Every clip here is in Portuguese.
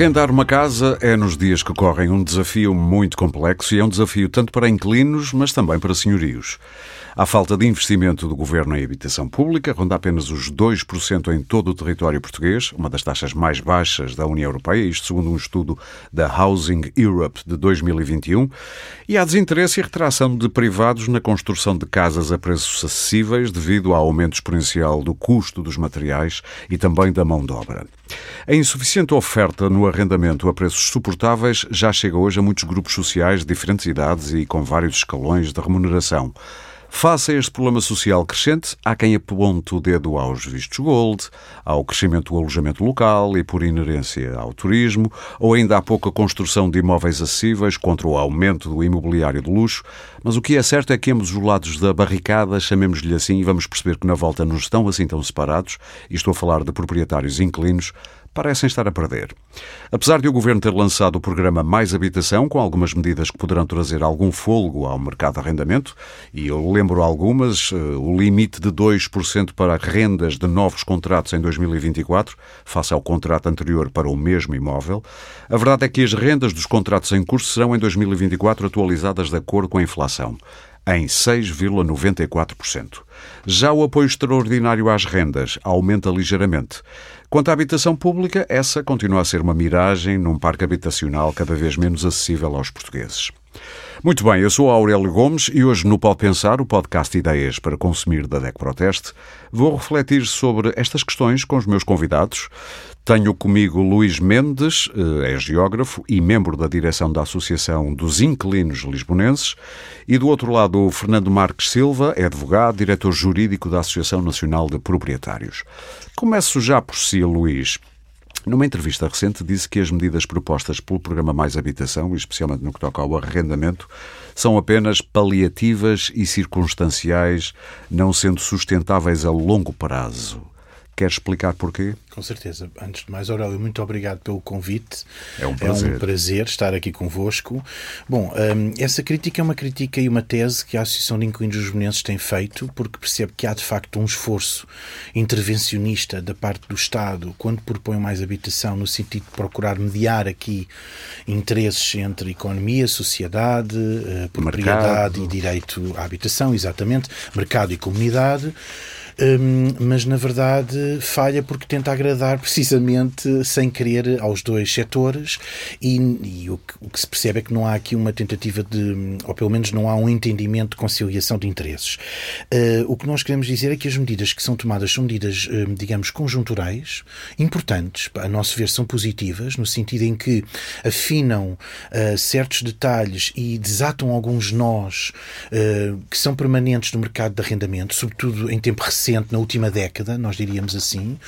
Arrendar uma casa é, nos dias que correm, um desafio muito complexo e é um desafio tanto para inquilinos, mas também para senhorios. A falta de investimento do governo em habitação pública ronda apenas os 2% em todo o território português, uma das taxas mais baixas da União Europeia, isto segundo um estudo da Housing Europe de 2021. E há desinteresse e retração de privados na construção de casas a preços acessíveis devido ao aumento exponencial do custo dos materiais e também da mão de obra. A insuficiente oferta no arrendamento a preços suportáveis já chega hoje a muitos grupos sociais de diferentes idades e com vários escalões de remuneração. Face a este problema social crescente, há quem aponte o dedo aos vistos gold, ao crescimento do alojamento local e, por inerência, ao turismo, ou ainda há pouca construção de imóveis acessíveis contra o aumento do imobiliário de luxo. Mas o que é certo é que ambos os lados da barricada, chamemos-lhe assim, e vamos perceber que na volta não estão assim tão separados, e estou a falar de proprietários inquilinos, parecem estar a perder. Apesar de o Governo ter lançado o programa Mais Habitação, com algumas medidas que poderão trazer algum folgo ao mercado de arrendamento, e eu lembro algumas, eh, o limite de 2% para rendas de novos contratos em 2024, face ao contrato anterior para o mesmo imóvel, a verdade é que as rendas dos contratos em curso serão em 2024 atualizadas de acordo com a inflação em 6,94%. Já o apoio extraordinário às rendas aumenta ligeiramente. Quanto à habitação pública, essa continua a ser uma miragem num parque habitacional cada vez menos acessível aos portugueses. Muito bem, eu sou Aurélio Gomes e hoje no Pode Pensar, o podcast Ideias para Consumir da DEC Proteste, vou refletir sobre estas questões com os meus convidados. Tenho comigo Luís Mendes, eh, é geógrafo e membro da direção da Associação dos Inquilinos Lisbonenses, e do outro lado o Fernando Marques Silva, é advogado, diretor jurídico da Associação Nacional de Proprietários. Começo já por si, Luís. Numa entrevista recente, disse que as medidas propostas pelo programa Mais Habitação, especialmente no que toca ao arrendamento, são apenas paliativas e circunstanciais, não sendo sustentáveis a longo prazo. Quer explicar porquê? Com certeza. Antes de mais, Aurélio, muito obrigado pelo convite. É um prazer. É um prazer estar aqui convosco. Bom, hum, essa crítica é uma crítica e uma tese que a Associação de Inquilinos Lisbonenses tem feito, porque percebe que há de facto um esforço intervencionista da parte do Estado quando propõe mais habitação, no sentido de procurar mediar aqui interesses entre economia, sociedade, eh, propriedade mercado. e direito à habitação, exatamente, mercado e comunidade. Um, mas na verdade falha porque tenta agradar precisamente sem querer aos dois setores e, e o, que, o, que, se percebe é que não há aqui uma tentativa de, ou pelo menos não há um entendimento de conciliação de interesses. Uh, o que nós queremos dizer é que as medidas que são tomadas são medidas, uh, digamos, conjunturais, importantes, a nosso ver são positivas, no sentido em que afinam uh, certos detalhes e desatam alguns nós que são permanentes no mercado de arrendamento, sobretudo em tempo recente recente, na última década, nós diríamos assim,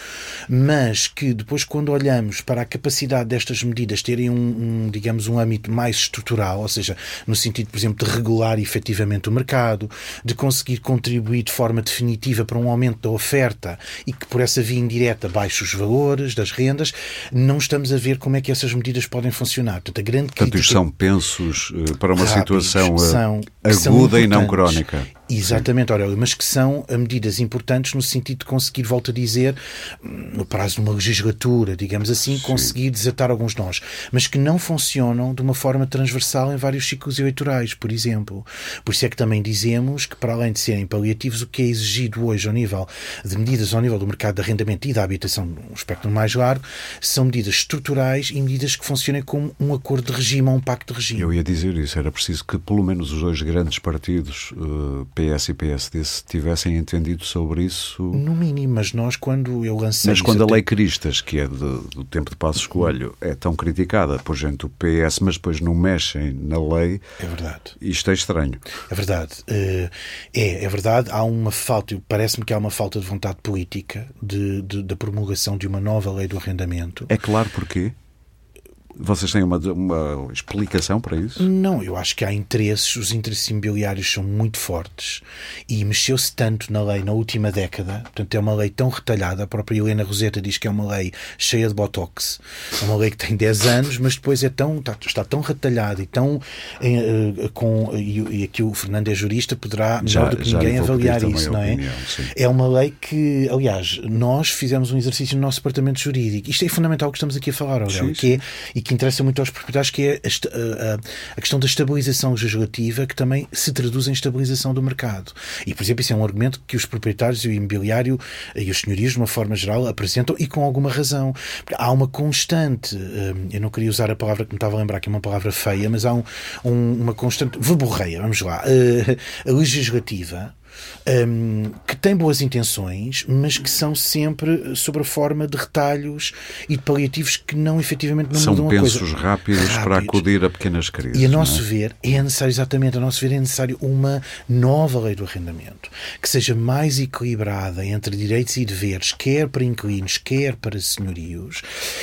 mas que depois, quando olhamos para a capacidade destas medidas terem um, um, digamos, um âmbito mais estrutural, ou seja, no sentido, por exemplo, de regular efetivamente o mercado, de conseguir contribuir de forma definitiva para um aumento da oferta e que por essa via indireta baixe os valores das rendas, não estamos a ver como é que essas medidas podem funcionar. Portanto, a grande Portanto, crítica... são pensos eh, para uma rápidos, situação eh, são, aguda e não crónica. Exatamente, Aurélio, mas que são medidas importantes no sentido de conseguir, volto a dizer, no prazo de uma legislatura, digamos assim, Sim. conseguir desatar alguns nós, mas que não funcionam de uma forma transversal em vários ciclos eleitorais, por exemplo. Por isso é que também dizemos que, para além de serem paliativos, o que é exigido hoje ao nível de medidas ao nível do mercado de arrendamento e da habitação, um espectro mais largo, são medidas estruturais e medidas que funcionem como um acordo de regime ou um pacto de regime. Eu ia dizer isso, era preciso que pelo menos os dois grandes partidos, uh, PS e PSD se tivessem entendido sobre isso. No mínimo, mas nós, quando eu lancei. Mas quando a lei Cristas, que é de, do tempo de Passos Coelho, é tão criticada por gente do PS, mas depois não mexem na lei. É verdade. Isto é estranho. É verdade. Eh, é, é verdade. Há uma falta, parece-me que há uma falta de vontade política de, de, da promulgação de uma nova lei do arrendamento. É claro porquê? Vocês têm uma, uma explicação para isso? Não, eu acho que há interesses, os interesses imobiliários são muito fortes e mexeu-se tanto na lei na última década, portanto é uma lei tão retalhada, a própria Helena Roseta diz que é uma lei cheia de botox, é uma lei que tem 10 anos, mas depois é tão, está, está tão retalhada e tão eh, com, e, e, aqui o Fernando é jurista, poderá melhor do que ninguém avaliar isso, não é? Opinião, é uma lei que, aliás, nós fizemos um exercício no nosso departamento jurídico, isto é fundamental que estamos aqui a falar, Aurélio, que é, e que interessa muito aos proprietários, que é a, a, a, questão da estabilização legislativa, que também se traduz em estabilização do mercado. E, por exemplo, isso é um argumento que os proprietários e o imobiliário e os senhorios, de uma forma geral, apresentam e com alguma razão. Há uma constante, hum, eu não queria usar a palavra que me estava a lembrar, que é uma palavra feia, mas há um, um, uma constante verborreia, vamos lá, eh, legislativa um, que têm boas intenções, mas que são sempre sob a forma de retalhos e de paliativos que não efetivamente não são mudam a coisa. São pensos rápidos, rápidos, para acudir a pequenas crises. E a nosso é? ver é necessário, exatamente, a nosso ver é necessário uma nova lei do arrendamento que seja mais equilibrada entre direitos e deveres, quer para inquilinos, quer para senhorios,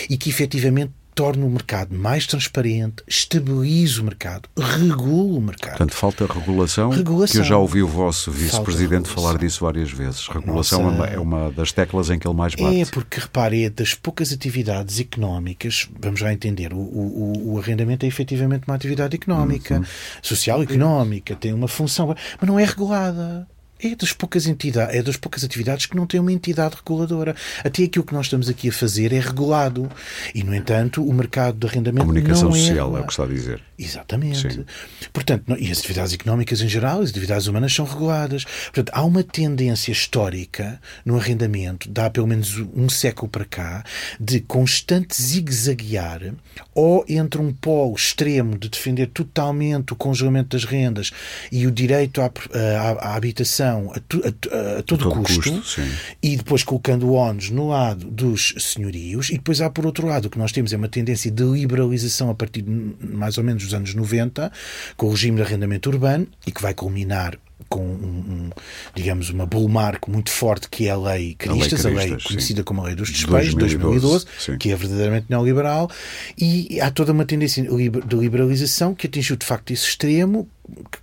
e que efetivamente torne o mercado mais transparente, estabilize o mercado, regule o mercado. Portanto, falta regulação, regulação. que eu já ouvi o vosso vice-presidente falar disso várias vezes. Regulação Nossa... é uma das teclas em que ele mais bate. É, porque repare, é das poucas atividades económicas, vamos lá entender, o, o, o arrendamento é efetivamente uma atividade económica, uhum. social económica, tem uma função, mas não é regulada é das poucas entidades, é das poucas atividades que não tem uma entidade reguladora. Até aquilo que nós estamos aqui a fazer é regulado. E, no entanto, o mercado de arrendamento Comunicação não é social é o que está a dizer. Exatamente. Sim. Portanto, não, e as atividades económicas em geral, as atividades humanas são reguladas. Portanto, há uma tendência histórica no arrendamento, dá pelo menos um século para cá, de constante zigue-zaguear ou entre um polo extremo de defender totalmente o congelamento das rendas e o direito à, à, à habitação a, tu, a, a, todo, todo custo, custo e depois colocando o ONUS no lado dos senhorios e depois há por outro lado o que nós temos é uma tendência de liberalização a partir de mais ou menos dos anos 90, com o regime de arrendamento urbano, e que vai culminar com um, um, digamos, uma bullmark muito forte que é a lei Caristas, a lei, Caristas, a lei conhecida sim. como a lei dos despejos, 2012, 2012 que é verdadeiramente neoliberal, e há toda uma tendência de liberalização que atingiu de facto esse extremo,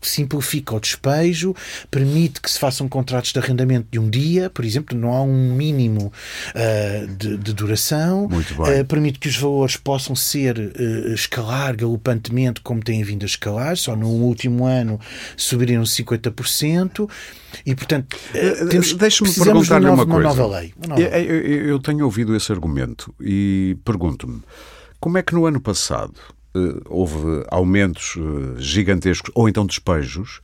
simplifica o despejo, permite que se façam contratos de arrendamento de um dia, por exemplo, não há um mínimo uh, de, de, duração, uh, permite que os valores possam ser uh, escalar galopantemente como têm vindo a escalar, só no último ano subiram 50%. E, portanto, temos, deixe-me perguntar-lhe uma, uma, coisa. Nova lei, uma nova eu, eu, eu tenho ouvido esse argumento e pergunto-me como é que no ano passado eh, houve aumentos eh, gigantescos ou então despejos,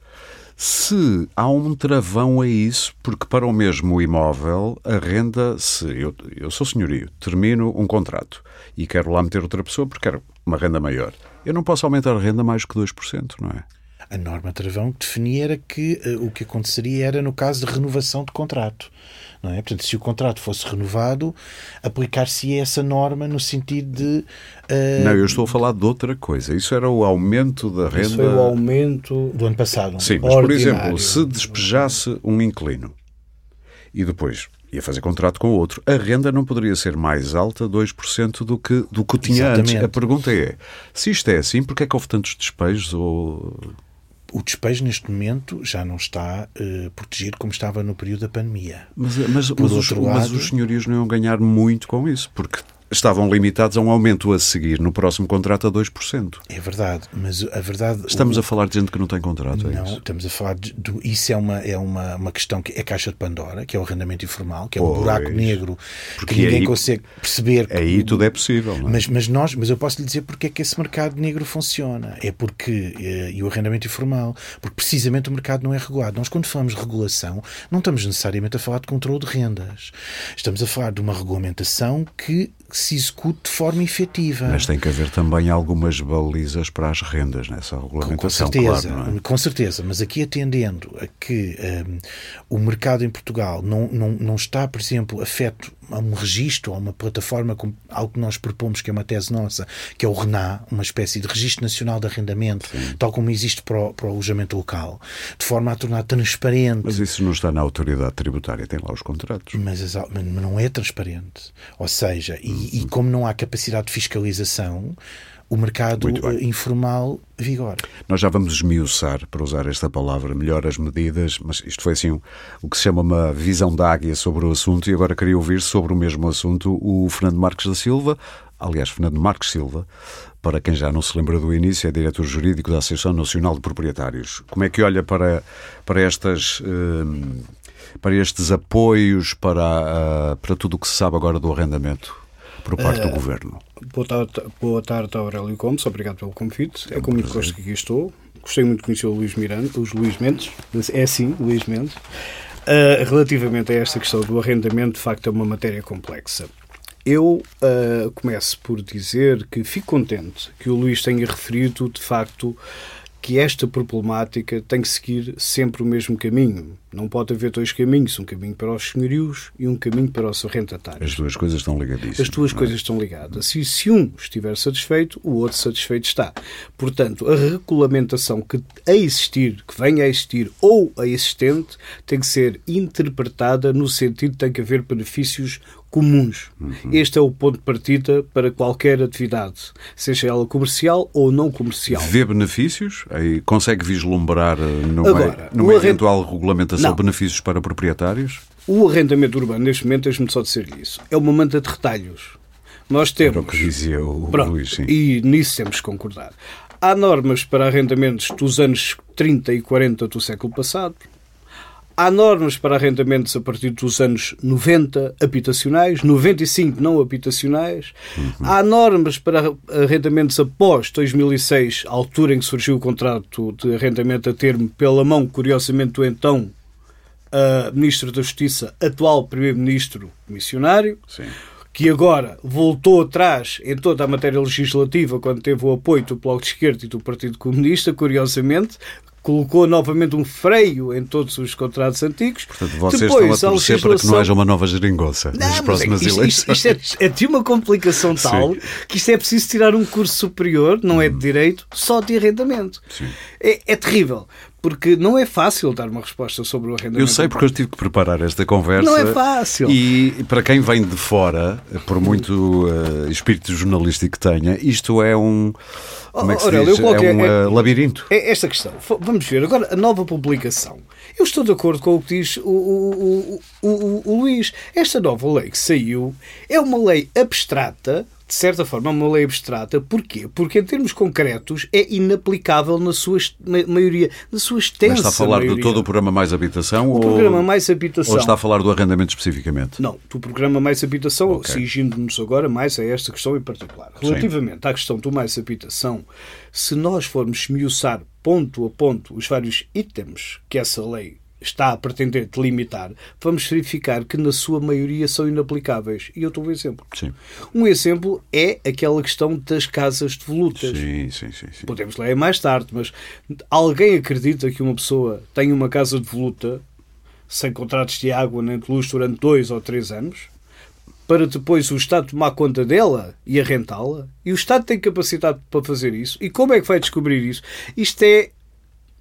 se há um travão a isso, porque para o mesmo imóvel, a renda, se eu, eu sou senhorio, termino um contrato e quero lá meter outra pessoa porque quero uma renda maior, eu não posso aumentar a renda mais que 2%, não é? A norma travão que definia era que uh, o que aconteceria era no caso de renovação de contrato. Não é? Portanto, se o contrato fosse renovado, aplicar-se essa norma no sentido de. Uh... Não, eu estou a falar de outra coisa. Isso era o aumento da renda. Isso foi o aumento do ano passado. Sim, mas por exemplo, se despejasse um inquilino e depois ia fazer contrato com o outro, a renda não poderia ser mais alta 2% do que, do que tinha Exatamente. antes. A pergunta é: se isto é assim, porquê é que houve tantos despejos? Ou o despejo neste momento já não está uh, protegido como estava no período da pandemia. Mas, mas, mas, os, lado... mas os senhorios não iam ganhar muito com isso, porque estavam limitados a um aumento a seguir no próximo contrato a 2%. É verdade, mas a verdade... Estamos o... a falar de gente que não tem contrato, é Não, isso? estamos a falar de... de isso é uma, é uma, uma questão que é caixa de Pandora, que é o arrendamento informal, que é um buraco negro porque que ninguém aí, consegue perceber. Aí que... tudo é possível, é? Mas, mas, nós, mas eu posso lhe dizer porque é que esse mercado negro funciona. É porque, eh, e o arrendamento informal, porque precisamente o mercado não é regulado. Nós quando falamos de regulação, não estamos necessariamente a falar de controle de rendas. Estamos a falar de uma regulamentação que se execute de forma efetiva. Mas tem que haver também algumas balizas para as rendas nessa regulamentação, com certeza, claro, é? Com certeza, mas aqui atendendo a que um, o mercado em Portugal não, não, não está, por exemplo, afeto a um registro, a uma plataforma, com algo que nós propomos, que é uma tese nossa, que é o RENA, uma espécie de Registro Nacional de Arrendamento, Sim. tal como existe para o, para o alojamento local, de forma a tornar transparente. Mas isso não está na autoridade tributária, tem lá os contratos. Mas, mas não é transparente. Ou seja, e, uhum. e como não há capacidade de fiscalização, o mercado informal vigora. Nós já vamos esmiuçar, para usar esta palavra, melhor as medidas, mas isto foi assim o que se chama uma visão da águia sobre o assunto e agora queria ouvir sobre o mesmo assunto o Fernando Marques da Silva, aliás, Fernando Marques Silva, para quem já não se lembra do início, é diretor jurídico da Associação Nacional de Proprietários. Como é que olha para, para estas... Eh, para estes apoios, para, para tudo o que se sabe agora do arrendamento por parte do Governo? Boa tarde, boa tarde Aurélio Gomes, obrigado pelo convite. É, é com muito gosto que aqui estou. Gostei muito de conhecer o Luís Miranda, os Luís Mendes, é sim, Luís Mendes. Uh, relativamente a esta questão do arrendamento, de facto é uma matéria complexa. Eu uh, começo por dizer que fico contente que o Luís tenha referido, de facto, que esta problemática tem que seguir sempre o mesmo caminho. Não pode haver dois caminhos, um caminho para os senhorios e um caminho para os arrendatários. As duas coisas estão ligadíssimas. As duas é? coisas estão ligadas. E se um estiver satisfeito, o outro satisfeito está. Portanto, a regulamentação que a existir, que venha a existir ou a existente, tem que ser interpretada no sentido de que tem que haver benefícios comuns. Uhum. Este é o ponto de partida para qualquer atividade, seja ela comercial ou não comercial. Vê benefícios? Aí consegue vislumbrar eh, no Agora, numa eventual regulamentação não. benefícios para proprietários? O arrendamento urbano, neste momento, deixe-me só dizer isso, é uma manta de retalhos. Nós temos. Era o que dizia o Pronto, Luís, sim. E nisso temos que concordar. Há normas para arrendamentos dos anos 30 e 40 do século passado, Há normas para arrendamentos a partir dos anos 90 habitacionais, 95 não habitacionais. Uhum. Há normas para arrendamentos após 2006, altura em que surgiu o contrato de arrendamento a termo pela mão, curiosamente, do então uh, Ministro da Justiça, atual Primeiro-Ministro missionário. Sim que agora voltou atrás em toda a matéria legislativa quando teve o apoio do Bloco de Esquerda e do Partido Comunista, curiosamente, colocou novamente um freio em todos os contratos antigos. Portanto, vocês Depois, estão a torcer legislação... para que não haja uma nova geringonça não, nas próximas isto, eleições. Isto, é, é, de uma complicação tal Sim. que isto é preciso tirar um curso superior, não é de hum. direito, só de arrendamento. É, é terrível porque não é fácil dar uma resposta sobre o arrendamento. Eu sei porque eu tive que preparar esta conversa. Não é fácil. E para quem vem de fora, por muito uh, espírito jornalístico que tenha, isto é um como é que se diz? Qualquer, é um é, uh, labirinto. É esta questão. Vamos ver. Agora, a nova publicação. Eu estou de acordo com o que diz o, o, o, o, o Luís. Esta nova lei que saiu é uma lei abstrata de certa forma, é uma lei abstrata. Porquê? Porque, em termos concretos, é inaplicável na sua maioria, na sua extensa Mas está a falar maioria. de todo o programa Mais Habitação? O ou... programa Mais Habitação. Ou está a falar do arrendamento especificamente? Não, do programa Mais Habitação, okay. exigindo-nos agora mais a esta questão em particular. Relativamente Sim. à questão do Mais Habitação, se nós formos esmiuçar ponto a ponto os vários itens que essa lei está a pretender delimitar, vamos verificar que na sua maioria são inaplicáveis. E eu estou um exemplo. Sim. Um exemplo é aquela questão das casas de volutas. Sim, sim, sim, sim. Podemos ler mais tarde, mas alguém acredita que uma pessoa tem uma casa de voluta sem contratos de água nem de luz durante dois ou três anos? para depois o Estado tomar conta dela e arrentá-la? E o Estado tem capacidade para fazer isso? E como é que vai descobrir isso? Isto é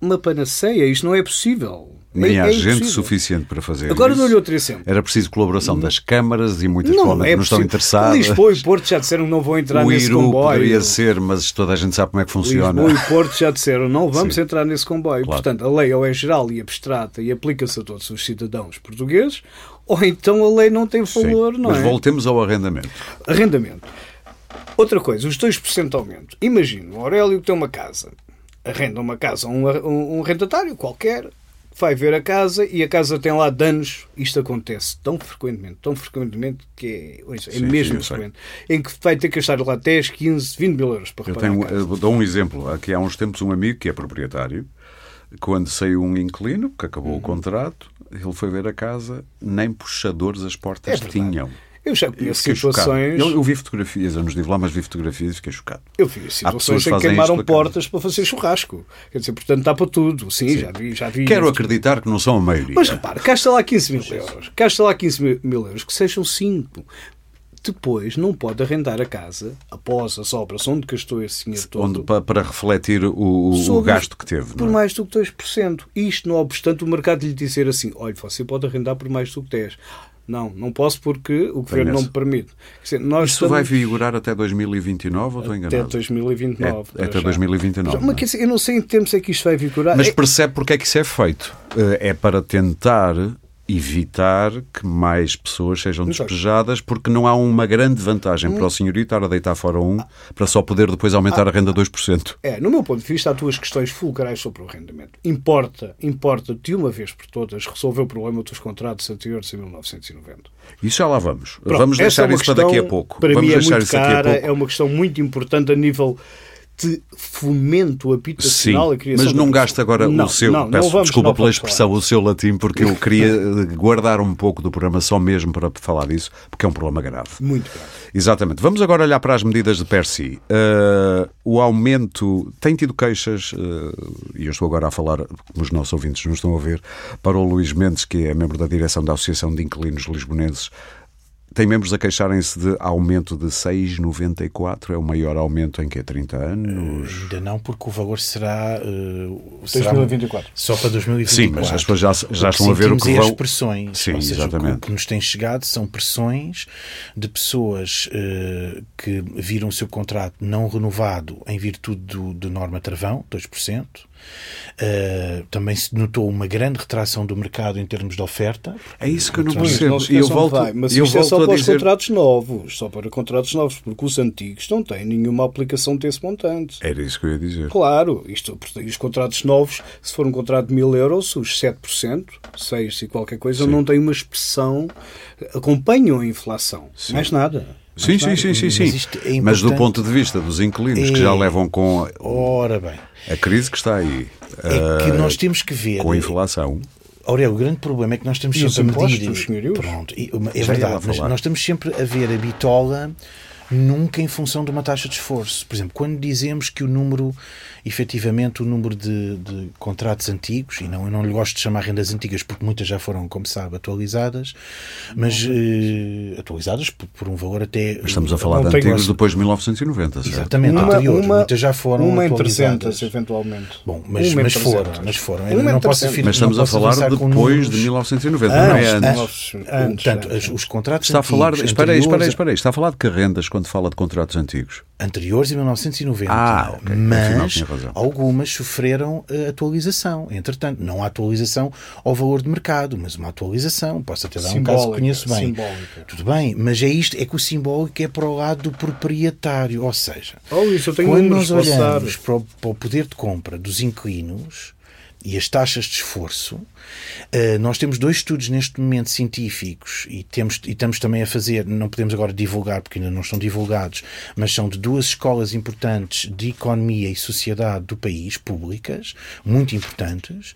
uma panaceia, isto não é possível. Nem é, há é gente suficiente para fazer Agora dou-lhe outro exemplo. Era preciso colaboração das câmaras e muitas não, não, é não estão interessadas. Lisboa e Porto já disseram que não vão entrar o nesse Iru comboio. poderia ser, mas toda a gente sabe como é que funciona. Lisboa e Porto já disseram não vamos Sim. entrar nesse comboio. Claro. Portanto, a lei ou é geral e abstrata e aplica-se a todos os cidadãos portugueses, ou então a lei não tem valor, Sim, não mas é? Mas voltemos ao arrendamento. Arrendamento. Outra coisa, os 2% de aumento. Imagina, o Aurélio tem uma casa arrenda uma casa a um, um, um rendatário qualquer, vai ver a casa e a casa tem lá danos. Isto acontece tão frequentemente, tão frequentemente que é, é sim, mesmo sim, frequente, em que vai ter que gastar lá 10, 15, 20 mil euros para reparar. Eu, tenho, eu dou um exemplo. Aqui há uns tempos um amigo que é proprietário, quando saiu um inquilino, que acabou uhum. o contrato, ele foi ver a casa, nem puxadores as portas é tinham. Eu já conheço situações. Eu, eu, vi fotografias, eu não estive lá, mas vi fotografias e fiquei chocado. Eu vi situações em que queimaram portas para fazer churrasco. Quer dizer, portanto, está para tudo. Sim, Sim. Já, vi, já vi. Quero acreditar que não são a maioria. Mas repara, cá está lá 15 mil euros. Cá está lá 15 mil euros, que sejam 5 depois não pode arrendar a casa após a operação onde gastou esse dinheiro todo. Onde, para, para refletir o, o gasto que teve. Por é? mais do que 2%. Isto não obstante o mercado lhe dizer assim: olha, você pode arrendar por mais do que 10%. Não, não posso porque o governo não me permite. Dizer, nós Isso estamos... vai vigorar até 2029 ou estou enganado? Até 2029. É, até 2029. Mas, mas eu não sei em que termos é que isto vai vigorar. Mas é... percebe porque é que isso é feito. Eh, é para tentar evitar que mais pessoas sejam despejadas, porque não há uma grande vantagem para o senhorio estar a deitar fora um para só poder depois aumentar a renda 2%. É, no meu ponto de vista, há duas questões fulcrais sobre o rendimento. Importa, importa de uma vez por todas resolver o problema dos contratos anteriores a 1990. Isso já lá vamos. Pronto, vamos deixar é isso questão, para daqui a pouco. Para vamos mim é muito cara, é uma questão muito importante a nível fomento habitacional Sim, a criação mas não gasta agora não, o seu, não, peço não desculpa pela expressão, falar. o seu latim, porque eu queria guardar um pouco do programa só mesmo para falar disso, porque é um problema grave. Muito grave. Exatamente. Vamos agora olhar para as medidas de per si. Uh, o aumento, tem tido queixas, uh, e eu estou agora a falar, como os nossos ouvintes não estão a ver, para o Luís Mendes, que é membro da direção da Associação de Inquilinos Lisbonenses, tem membros a queixarem-se de aumento de 6,94, é o maior aumento em que 30 anos? Uh, ainda não, porque o valor será, uh, será 2024. Só para 2024. Sim, mas as pessoas já, já estão a ver o que vão... as pressões. Sim, seja, exatamente. O que nos tem chegado são pressões de pessoas uh, que viram o seu contrato não renovado em virtude do, do norma travão, 2%, Uh, também se notou uma grande retração do mercado em termos de oferta. É isso que eu não percebo. E eu volto, vai, mas eu isto é só para dizer... os contratos novos, só para contratos novos, porque os antigos não têm nenhuma aplicação desse montante. Era isso que eu ia dizer. Claro, isto, os contratos novos, se for um contrato de mil euros, os 7%, 6 e qualquer coisa, Sim. não têm uma expressão, acompanham a inflação. Sim. Mais nada. Sim, sim, sim, sim, sim. Mas, é Mas, do ponto de vista dos inquilinos é... que já levam com Ora bem. A crise que está aí, é que nós temos que ver com a inflação. Aurélio, o grande problema é que nós estamos sempre a medir. Senhorios? Pronto, é verdade, mas nós estamos sempre a ver a bitola nunca em função de uma taxa de esforço. Por exemplo, quando dizemos que o número efetivamente o número de, de, contratos antigos, e não, eu não lhe gosto de chamar rendas antigas porque muitas já foram, como sabe, atualizadas, mas eh, atualizadas por, por, um valor até. Mas estamos a falar de antigos depois de 1990, certo? Exatamente, uma, anteriores, uma, muitas já foram uma atualizadas. Uma 300, eventualmente. Bom, mas, mas foram, mas foram. Uma não posso afirmar, mas estamos a falar depois de 1990, não é antes. antes Portanto, os contratos está a falar, espera aí, espera aí, espera aí, está a falar de que rendas quando fala de contratos antigos? Anteriores a 1990. Ah, ok. Mas algumas sofreram uh, atualização. Entretanto, não há atualização ao valor de mercado, mas uma atualização. Posso até dar simbólica, um caso que conheço bem. Simbólica. Tudo bem, mas é isto, é que o simbólico é para o lado do proprietário. Ou seja, oh, isso, quando nós olhamos para o, para o poder de compra dos inquilinos e as taxas de esforço, Uh, nós temos dois estudos neste momento científicos e, temos, e estamos também a fazer, não podemos agora divulgar porque ainda não estão divulgados, mas são de duas escolas importantes de economia e sociedade do país, públicas, muito importantes,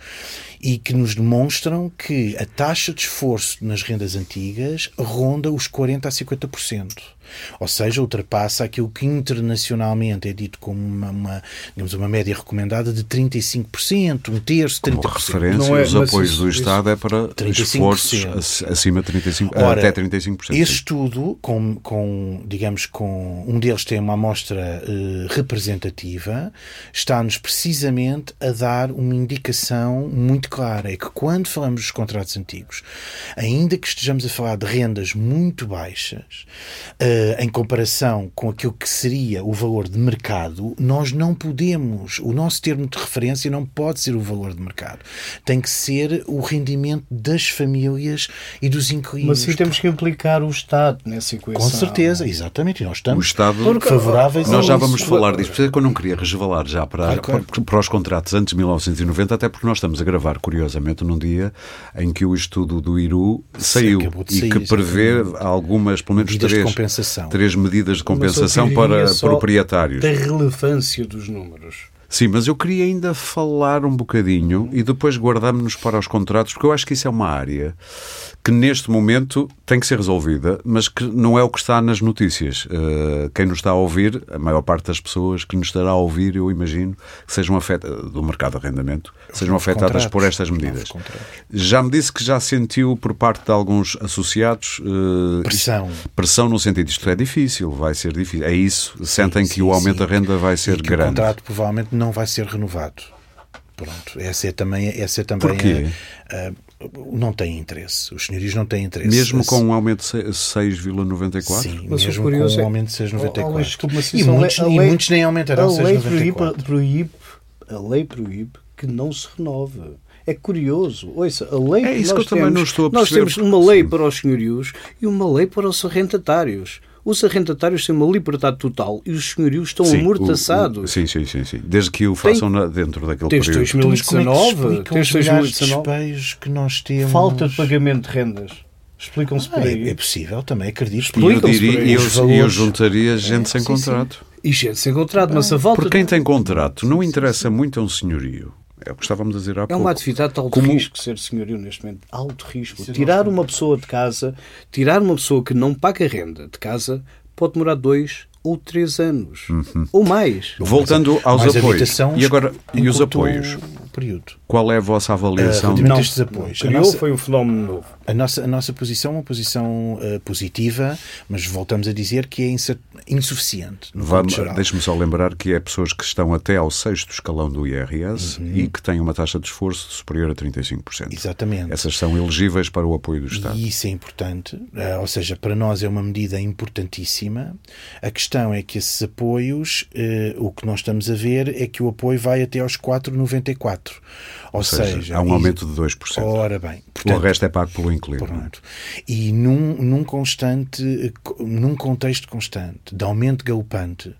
e que nos demonstram que a taxa de esforço nas rendas antigas ronda os 40% a 50%. Ou seja, ultrapassa aquilo que internacionalmente é dito como uma, uma digamos, uma média recomendada de 35%, um terço, 30%. Como referência, não é, os apoios do Estado é para 35%. esforços acima de 35%, Ora, até 35%. Esse estudo, com, com, digamos, com um deles tem uma amostra uh, representativa, está-nos precisamente a dar uma indicação muito clara. É que quando falamos dos contratos antigos, ainda que estejamos a falar de rendas muito baixas, uh, em comparação com aquilo que seria o valor de mercado, nós não podemos, o nosso termo de referência não pode ser o valor de mercado. Tem que ser o rendimento das famílias e dos inquilinos. Mas sim temos que implicar o Estado nessa equação. Com certeza, exatamente. Nós estamos o Estado, favoráveis Nós já vamos falar disso. Por isso é que eu não queria resvalar já para, ah, claro. para, para, os contratos antes de 1990, até porque nós estamos a gravar, curiosamente, num dia em que o estudo do IRU saiu e que prevê algumas, pelo menos medidas três, de compensação. três medidas de compensação para proprietários. Da relevância dos números. Sim, mas eu queria ainda falar um bocadinho e depois guardamos-nos para os contratos, porque eu acho que isso é uma área que neste momento tem que ser resolvida, mas que não é o que está nas notícias. Uh, quem nos está a ouvir, a maior parte das pessoas que nos estará a ouvir, eu imagino, que sejam afetadas, do mercado de arrendamento, sejam afetadas por estas medidas. Já me disse que já sentiu por parte de alguns associados uh, pressão. Pressão no sentido isto é difícil, vai ser difícil. É isso? Sentem sim, que sim, o aumento sim. da renda vai ser e que grande. O contrato provavelmente não vai ser renovado. Pronto, essa é também, essa é também Porquê? A, a, não tem interesse. Os senhorios não têm interesse. Mesmo com um aumento de 6,94? Sim, mas mesmo curioso, com um aumento de 6,94. E, muitos, e muitos nem aumentarão 6,94. Proíbe, a lei proíbe que não se renove. É curioso. Ouça, a lei é isso que, que eu temos, também não estou a perceber. Nós temos uma lei para os senhorios e uma lei para os arrendatários os arrendatários têm uma liberdade total e os senhorios estão sim, amortaçados. O, o, sim, sim, sim, sim. Desde que o façam Tem, dentro daquele desde período. 2019, desde 2019, que nós temos... Falta de pagamento de rendas. Explicam-se por ah, aí. É, é, possível, também acredito. E eu, diria, e eu, valores... eu juntaria gente é, sem sim, contrato. Sim. E gente sem contrato, mas a volta... Por quem tem contrato, não interessa muito a um senhorio. É o que estávamos a dizer há é pouco. É uma atividade de alto Como... risco ser senhorio neste momento. Alto risco. Tirar uma pessoa de casa, tirar uma pessoa que não paga renda de casa pode demorar dois ou três anos. Uhum. Ou mais. Voltando aos mais apoios. E agora, e os apoios? Período. Qual é a vossa avaliação? Uh, não, destes apoios. Criou nossa, foi um fenómeno novo. A nossa, a nossa posição é uma posição uh, positiva, mas voltamos a dizer que é insuficiente. Deixe-me só lembrar que é pessoas que estão até ao sexto escalão do IRS uhum. e que têm uma taxa de esforço superior a 35%. Exatamente. Essas são elegíveis para o apoio do Estado. E isso é importante, uh, ou seja, para nós é uma medida importantíssima. A questão é que esses apoios, uh, o que nós estamos a ver é que o apoio vai até aos 4,94. Ou, ou seja, seja, há um aumento de 2%. Ora bem. Portanto, o resto é pago pelo inquilino. Pronto. E num, num constante, num contexto constante de aumento galopante,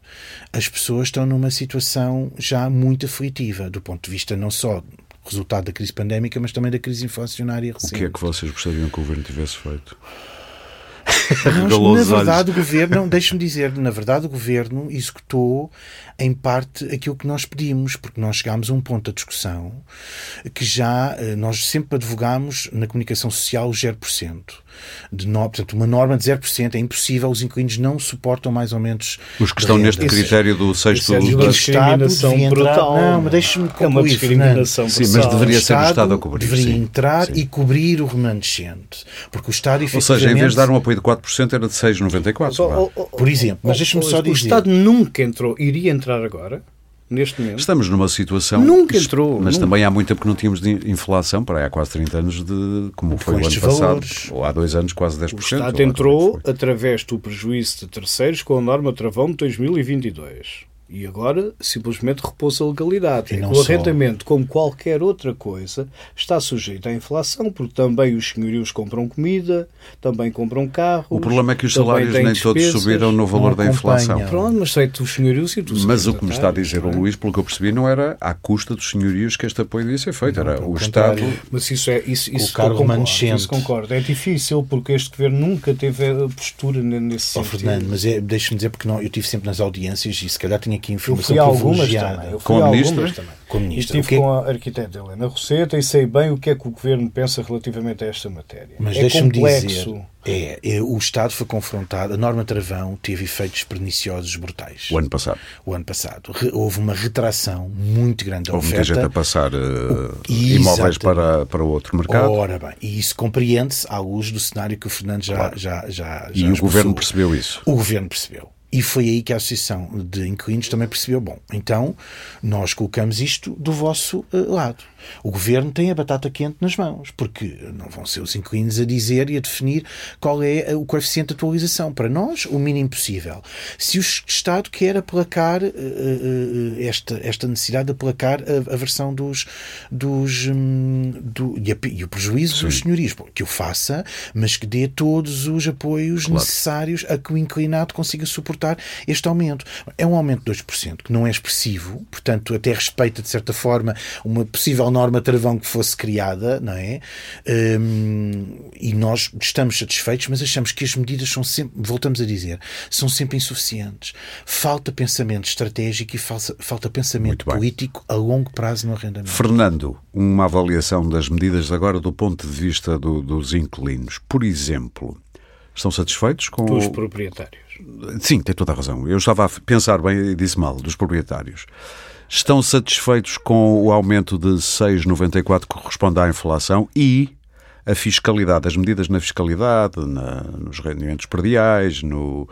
as pessoas estão numa situação já muito aflitiva, do ponto de vista não só resultado da crise pandémica, mas também da crise inflacionária recente. O que é que vocês gostariam que o governo tivesse feito? na verdade, o governo, deixe-me dizer, na verdade, o governo executou em parte aquilo que nós pedimos, porque nós chegámos a um ponto da discussão que já eh, nós sempre advogámos na comunicação social 0%. De no, portanto, uma norma de 0% é impossível, os inquilinos não suportam mais ou menos. Os que estão neste critério do sexto é do o Estado devia entrar, Não, mas deixe-me concluir. É uma discriminação Sim, mas deveria ser o Estado a cobrir. Deveria sim, entrar sim. e cobrir o remanescente. Porque o Estado, efetivamente... Ou seja, em vez de dar um apoio de 4%, era de 6,94%. Por exemplo, mas deixe-me só dizer. O Estado nunca entrou, iria entrar agora neste momento. Estamos numa situação. Nunca entrou. Mas nunca. também há muito tempo que não tínhamos de inflação, para há quase 30 anos, de como foi o ano passado, valores. ou há dois anos, quase 10%. O Estado entrou através do prejuízo de terceiros com a norma travão de 2022. E agora simplesmente repousa a legalidade. E é o arrendamento, como qualquer outra coisa, está sujeito à inflação, porque também os senhorios compram comida, também compram carros. O problema é que os salários nem despesas, todos subiram no valor da inflação. Pronto, mas feito os senhorios e tudo Mas o que me está a dizer o é? Luís, pelo que eu percebi, não era à custa dos senhorios que este apoio devia ser feito, era o Estado. Mas isso é. Isso, isso concordo, remanescente. Isso concordo. É difícil porque este governo nunca teve a postura nesse oh, sentido. Fernando, mas é, deixa-me dizer, porque não, eu estive sempre nas audiências e se calhar tinha aqui informação eu fui algumas também. Eu fui com a ministra? também. Com a ministra. E estive com a arquiteta Helena Roseta e sei bem o que é que o Governo pensa relativamente a esta matéria. Mas é deixa-me dizer, é, é, o Estado foi confrontado, a norma Travão teve efeitos perniciosos brutais. O ano passado. O ano passado. Re, houve uma retração muito grande da houve oferta. Houve muita gente a passar uh, imóveis para, para outro mercado. Ora bem, e isso compreende-se à luz do cenário que o Fernando já, claro. já, já, já E o Governo percebeu isso? O Governo percebeu. E foi aí que a Associação de Inquilinos também percebeu: bom, então nós colocamos isto do vosso uh, lado. O governo tem a batata quente nas mãos, porque não vão ser os inquilinos a dizer e a definir qual é o coeficiente de atualização. Para nós, o mínimo possível. Se o Estado quer aplacar uh, uh, esta, esta necessidade de aplacar a, a versão dos. dos um, do, e, a, e, o prejuízo Sim. dos senhorios, bom, que o faça, mas que dê todos os apoios claro. necessários a que o inclinado consiga suportar este aumento. É um aumento de 2%, que não é expressivo, portanto, até respeita, de certa forma, uma possível norma travão que fosse criada, não é? Um, e nós estamos satisfeitos, mas achamos que as medidas são sempre, voltamos a dizer, são sempre insuficientes. Falta pensamento estratégico e falta, falta pensamento político a longo prazo no arrendamento. Fernando, uma avaliação das medidas agora do ponto de vista do, dos inquilinos. Por exemplo, estão satisfeitos com. Dos proprietários. Sim, tem toda a razão. Eu estava a pensar bem e disse mal, dos proprietários. Estão satisfeitos com o aumento de 6,94 que corresponde à inflação e a fiscalidade, as medidas na fiscalidade, na, nos rendimentos perdiais, no,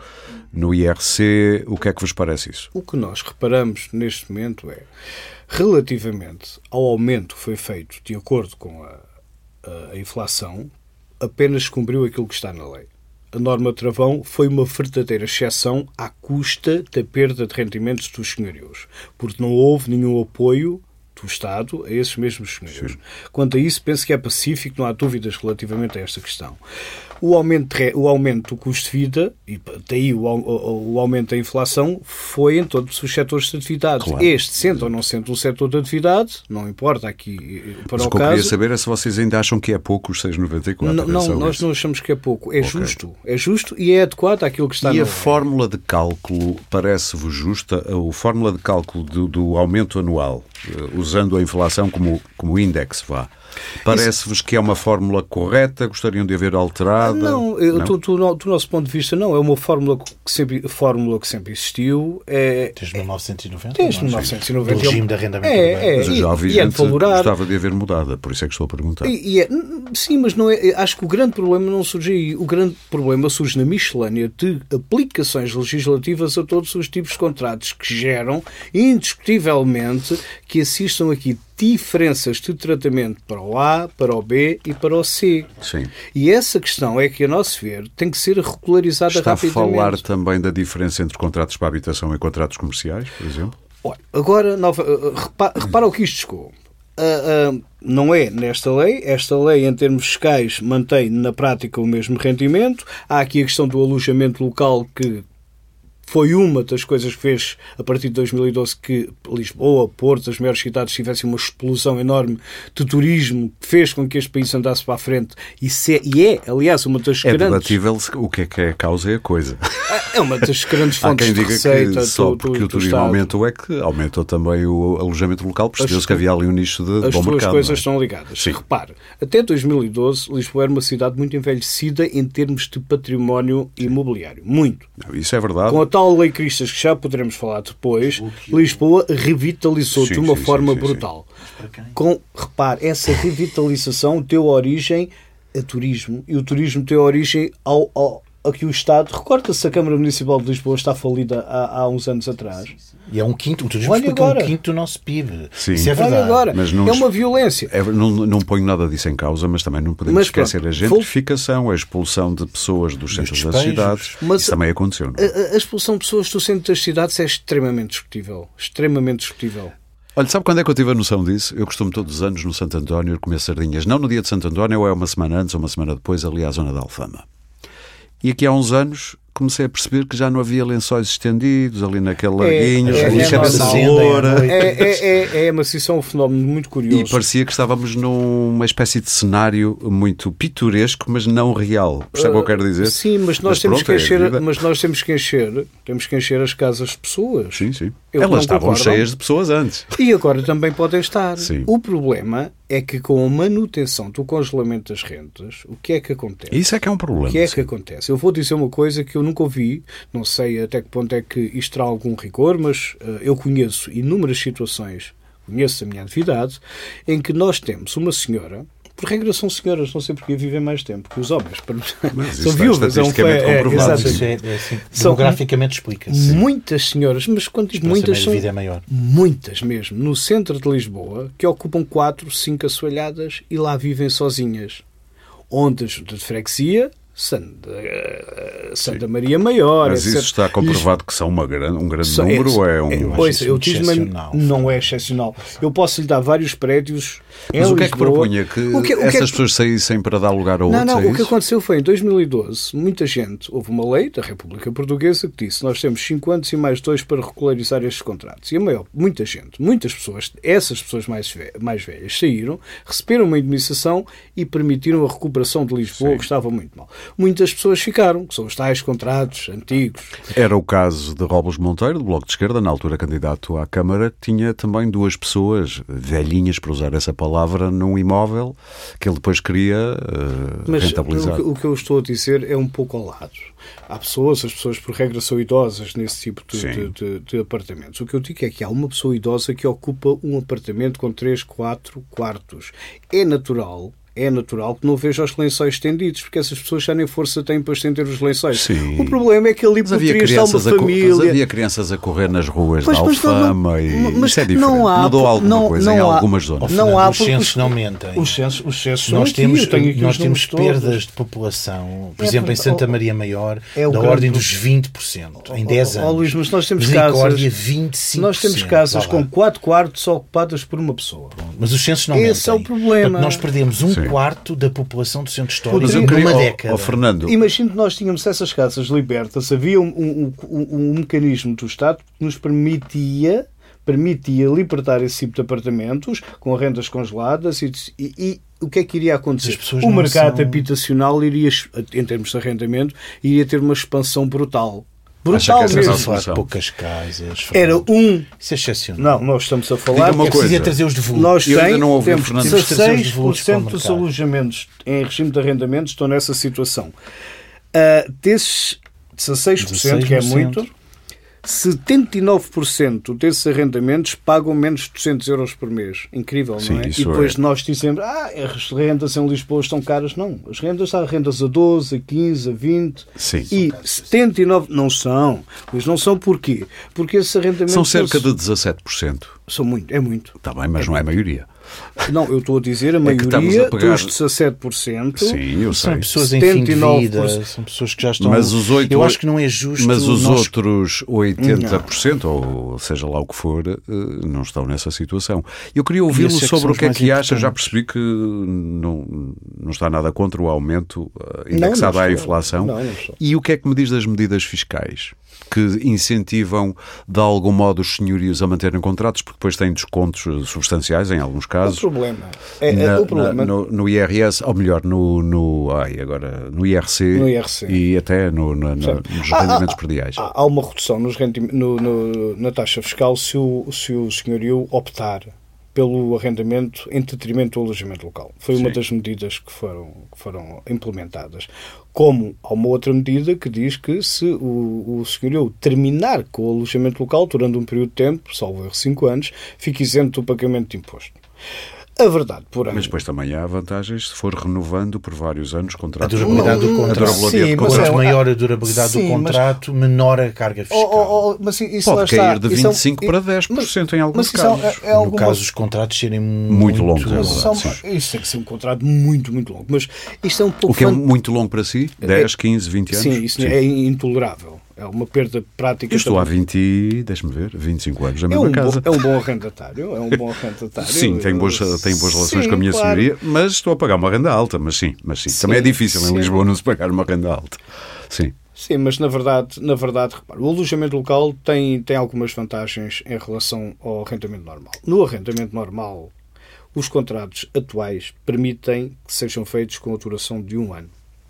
no IRC, o que é que vos parece isso? O que nós reparamos neste momento é, relativamente ao aumento que foi feito de acordo com a, a, a inflação, apenas cumpriu aquilo que está na lei a norma travão foi uma verdadeira exceção à custa da perda de rendimentos dos senhorios, porque não houve nenhum apoio do Estado a esses mesmos senhorios. Sim. Quanto a isso, penso que é pacífico, não há dúvidas relativamente a esta questão o aumento, o aumento do custo de vida, e daí o, o, o aumento da inflação, foi em todos os setores de atividade. Claro. Este, sendo ou não sendo um setor de atividade, não importa aqui eh, para Mas o, o que caso... eu queria saber é se vocês ainda acham que é pouco os 6,94. Não, não nós não achamos que é pouco. É okay. justo. É justo e é adequado àquilo que está E a fórmula de cálculo parece-vos justa? A fórmula de cálculo do, do aumento anual, eh, usando a inflação como, como índice, vá. Parece-vos que é uma fórmula correta? Gostariam de haver alterada? Não, eu, não? Do, do, do, nosso ponto de vista, não. É uma fórmula que sempre, fórmula que sempre existiu. É, desde 1990? Desde 1990. Do regime de arrendamento é, é, Mas eu já ouvi e, gente é gostava de haver mudada, por isso é que estou a perguntar. E, e é, sim, mas não é, acho que o grande problema não surge aí. O grande problema surge na miscelânea de aplicações legislativas a todos os tipos de contratos que geram, indiscutivelmente, que assistam aqui diferenças de tratamento para o A, para o B e para o C. Sim. E essa questão é que, a nosso ver, tem que ser regularizada Está rapidamente. Está a falar também da diferença entre contratos para habitação e contratos comerciais, por exemplo? Olha, agora, nova, eh, eh, repara, repara o que isto chegou. Uh, uh, não é nesta lei. Esta lei, em termos fiscais, mantém na prática o mesmo rendimento. Há aqui a questão do alojamento local que foi uma das coisas que fez a partir de 2012 que Lisboa, Porto, as maiores cidades tivessem uma explosão enorme de turismo que fez com que este país andasse para a frente e, se, e é, aliás, uma das é grandes... É debatível o que é que é a causa e a coisa. É uma das grandes fontes de receita que só do, porque do, o turismo aumentou é que aumentou também o alojamento local, percebeu-se que havia ali um nicho de as bom mercado. As duas coisas é? estão ligadas. Sim. Repare, até 2012 Lisboa era uma cidade muito envelhecida em termos de património imobiliário. Muito. Isso é verdade. Tal Lei Cristas, que já poderemos falar depois, Lisboa revitalizou sim, de uma sim, forma sim, brutal. Com, repare, essa revitalização deu origem a turismo e o turismo deu origem ao, ao a que o Estado. Recorda-se a Câmara Municipal de Lisboa está falida há, há uns anos atrás. E é um quinto, turismo Olha agora. um quinto do nosso PIB. Sim. Isso é verdade. Olha agora, mas não, é uma violência. É, não, não ponho nada disso em causa, mas também não podemos mas, esquecer pronto, a gentrificação, a expulsão de pessoas dos centros das cidades. Mas Isso também aconteceu. Não? É? A, a expulsão de pessoas do centro das cidades é extremamente discutível. Extremamente discutível. Olha, sabe quando é que eu tive a noção disso? Eu costumo todos os anos no Santo António comer sardinhas. Não no dia de Santo António, ou é uma semana antes ou uma semana depois, ali à zona da Alfama. E aqui há uns anos comecei a perceber que já não havia lençóis estendidos ali naquele larguinho, é, é, é, é, é, é, é, mas isso é um fenómeno muito curioso. E parecia que estávamos numa espécie de cenário muito pitoresco, mas não real. Percebe uh, o que eu quero dizer? Sim, mas nós, mas temos pronto, que encher, mas nós temos que encher, temos que encher as casas de pessoas. Sim, sim. Eu Elas estavam concordo. cheias de pessoas antes. E agora também podem estar. Sim. O problema é que com a manutenção do congelamento das rentas, o que é que acontece? Isso é que é um problema. O que é sim. que acontece? Eu vou dizer uma coisa que eu nunca ouvi, não sei até que ponto é que isto terá algum rigor, mas uh, eu conheço inúmeras situações, conheço a minha atividade, em que nós temos uma senhora por regra são senhoras, não sei porque vivem mais tempo que os homens. Mas são viúvas, é um é, é, é, assim, demograficamente explica-se. Muitas senhoras, mas quando digo muitas são é maior. muitas mesmo, no centro de Lisboa, que ocupam quatro, cinco assoalhadas e lá vivem sozinhas. Ondas de freguesia, Santa, eh, Santa Maria Maior. Mas etc. isso está comprovado que são uma grande, um grande Só- número ou é um. é, pois, eu excepcional. não é excepcional. Eu posso lhe dar vários prédios. Mas o que é que propunha? Que, O que- o que é essas que- pessoas saíssem para dar lugar a Não, outros? não, é o que aconteceu foi em 2012, muita gente, houve uma lei da República Portuguesa que disse nós temos 5 anos e mais dois para regularizar estes contratos. E a maior, muita gente, muitas pessoas, essas pessoas mais, ve- mais velhas saíram, receberam uma indemnização e permitiram a recuperação de Lisboa, Sim. que estava muito mal. Muitas pessoas ficaram, que são os tais contratos antigos. Era o caso de Robles Monteiro, do Bloco de Esquerda, na altura candidato à Câmara, tinha também duas pessoas velhinhas, para usar essa palavra, num imóvel que ele depois queria eh, Mas rentabilizar. o, que- eu estou a dizer é um pouco ao lado. Há pessoas, as pessoas por regra são idosas nesse tipo de, de- de- de apartamentos. O que eu digo é que há uma pessoa idosa que ocupa um apartamento com 3, 4 quartos. É natural. É natural que não veja os lençóis estendidos, porque essas pessoas já nem força têm para estender os lençóis. Sim. O problema é que ali Mas havia, poderia estar uma crianças a, co- família. mas havia crianças a correr nas ruas Mas- da mas não- Alfama e mas isso é diferente. não há- Mudou alguma não- coisa em não há- algumas zonas. Não há os censos os- não mentem. Os censos, os censos Nós temos, aqui, aqui nós os temos todos. perdas de população, por É exemplo, em. Santa Oh, Maria Maior, é o da grande- ordem dos 20%, em 10 Ó, anos. Luís, mas nós temos Misericórdia, casas- 25%. Nós temos casas com lá. 4 quartos ocupadas por uma pessoa. Mas os censos não Esse mentem. é o problema. Portanto, nós perdemos um Sim. quarto da população do centro histórico Mas eu Poderia- queria, numa ó, década. ó, Fernando, Imagino que nós tínhamos essas casas libertas, havia um, um- um- um mecanismo do Estado que nos permitia permitia libertar esse tipo de apartamentos com rendas congeladas e, e- e o que é que iria acontecer? O mercado são- habitacional iria, em termos de arrendamento, iria ter uma expansão brutal. Acha Brutal que essa Estamos a mesmo. falar de poucas casas. Era um. Isso é excepcional. Não, nós estamos a falar. Diga uma É preciso coisa. é trazer os devolutos. Nós Eu ainda tem- não ouvi o temos Fernando. Temos que trazer os devolutos para o 16% dos alojamentos em regime de arrendamento estão nessa situação. Ah, desses 16%, que é 16%. muito, 79% desses arrendamentos pagam menos de 200 euros por mês. Incrível, Sim, não é? E depois é. nós dizemos, ah, as rendas em Lisboa estão caras. Não, as rendas há rendas a 12, a 15, a 20. Sim. E 79 não são. Mas não são porquê? Porque esses arrendamentos são cerca de 17%. são muito, é muito. Está bem, mas não é a maioria. Não, eu estou a dizer a É maioria a dos 17%. Sim, eu sei. São pessoas em fim de 79%. vida, são pessoas que já estão. Mas os oito- Eu acho que não é justo. Mas os nós- outros 80%, ou seja lá o que for, eh, não estão nessa situação. Eu queria ouvi-lo é sobre o que é que acha. Já percebi que não, não está nada contra o aumento eh, Não, indexado não à inflação. Não, não estou. E o que é que me diz das medidas fiscais? Que incentivam de algum modo os senhorios a manterem contratos, porque depois têm descontos substanciais em alguns O casos. problema é, é Na- o problema. na- no, no IRS, ou melhor, no, no, ai, agora, no IRC, No IRC. e até no, na- nos Há- há- rendimentos perdiais. Há, há uma redução nos rendi- no- no- na taxa fiscal se o, se o senhorio optar pelo arrendamento em detrimento do alojamento local. Foi uma Sim. das medidas que foram, que foram implementadas. Como há uma outra medida que diz que se o, o senhorio terminar com o alojamento local durante um período de tempo, salvo erro 5 anos, fica isento do pagamento de imposto. A verdade, porém, Mas depois também há vantagens se for renovando por vários anos A contratos. durabilidade Não, do não, contrato. durabilidade Sim, do mas contrato. Quanto é- maior a durabilidade Sim, do mas- contrato, menor a carga fiscal. Oh, oh, oh, mas isso lá Pode está. cair de Isso é 25 para 10% em alguns mas isso casos. é, é no alguma caso, os contratos serem muito, Muito longos, é Mas verdade. são- sim. isso tem que ser um contrato muito, muito longo. Mas isto é um pouco. O que é muito longo para si? 10, 15, 20 anos? Sim, isso é intolerável. É uma perda prática. Eu estou há também. 20, e- deixa-me ver, 25 anos na é mesma um, bom, casa. é um bom arrendatário. É um bom arrendatário. Sim, tenho boas, tenho boas relações Sim, com a minha claro. senhoria, mas estou a pagar uma renda alta, mas sim, mas sim. Também é Sim, difícil em sim. Lisboa não se pagar uma renda alta. Sim. Sim, mas na verdade, na verdade, repara, o alojamento local tem, tem algumas vantagens em relação ao arrendamento normal. No arrendamento normal, os contratos atuais permitem que sejam feitos com a duração de um ano.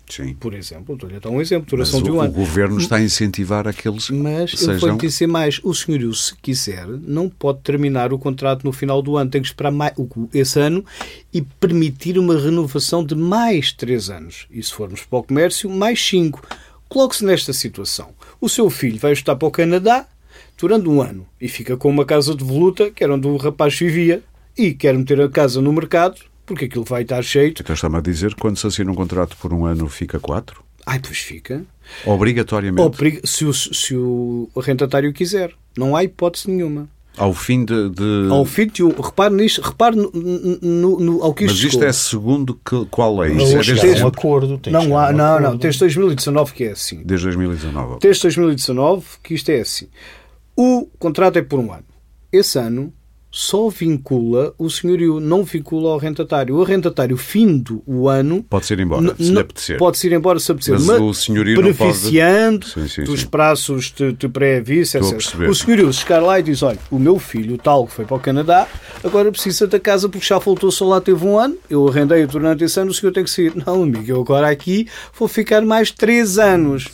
Sim. Por exemplo, estou-lhe a dar um exemplo, duração o, de um o ano. governo está a incentivar aqueles Mas que eu vou sejam. dizer mais: o senhorio, se quiser, não pode terminar o contrato no final do ano. Tem que esperar mais, o- esse ano e permitir uma renovação de mais três anos. E se formos para o comércio, mais cinco. Coloque-se nesta situação. O seu filho vai estudar para o Canadá durante um ano e fica com uma casa de voluta, que era onde o rapaz vivia, e quer meter a casa no mercado, porque aquilo vai estar cheio. Então está-me a dizer que quando se assina um contrato por um ano fica quatro? Ai, pois fica. Obrigatoriamente. Ou perigo- se, o, se o arrendatário quiser. Não há hipótese nenhuma. Ao fim de. de... Ao fim de um. Repare nisto, repare no, no, no, ao que isto Mas isto chegou. é segundo que, qual lei? Não, Isto é desde, um acordo. Não há, um não, acordo. não. Desde 2019 que é assim. desde 2019. Desde 2019 que isto é assim. O contrato é por um ano. Esse ano só vincula o senhorio, não vincula ao arrendatário. O arrendatário, findo o ano, Pode ser embora, se lhe apetecer. Pode-se ir embora se apetecer. Mas o senhorio não pode- beneficiando Sim, sim, dos sim. prazos de, de pré-aviso, etc. O senhorio chegar lá e diz: olha, o meu filho, tal, que foi para o Canadá, agora precisa da casa porque já voltou só lá, teve um ano, eu arrendei durante esse ano, o senhor tem que sair. Não, amigo, eu agora aqui vou ficar mais três anos.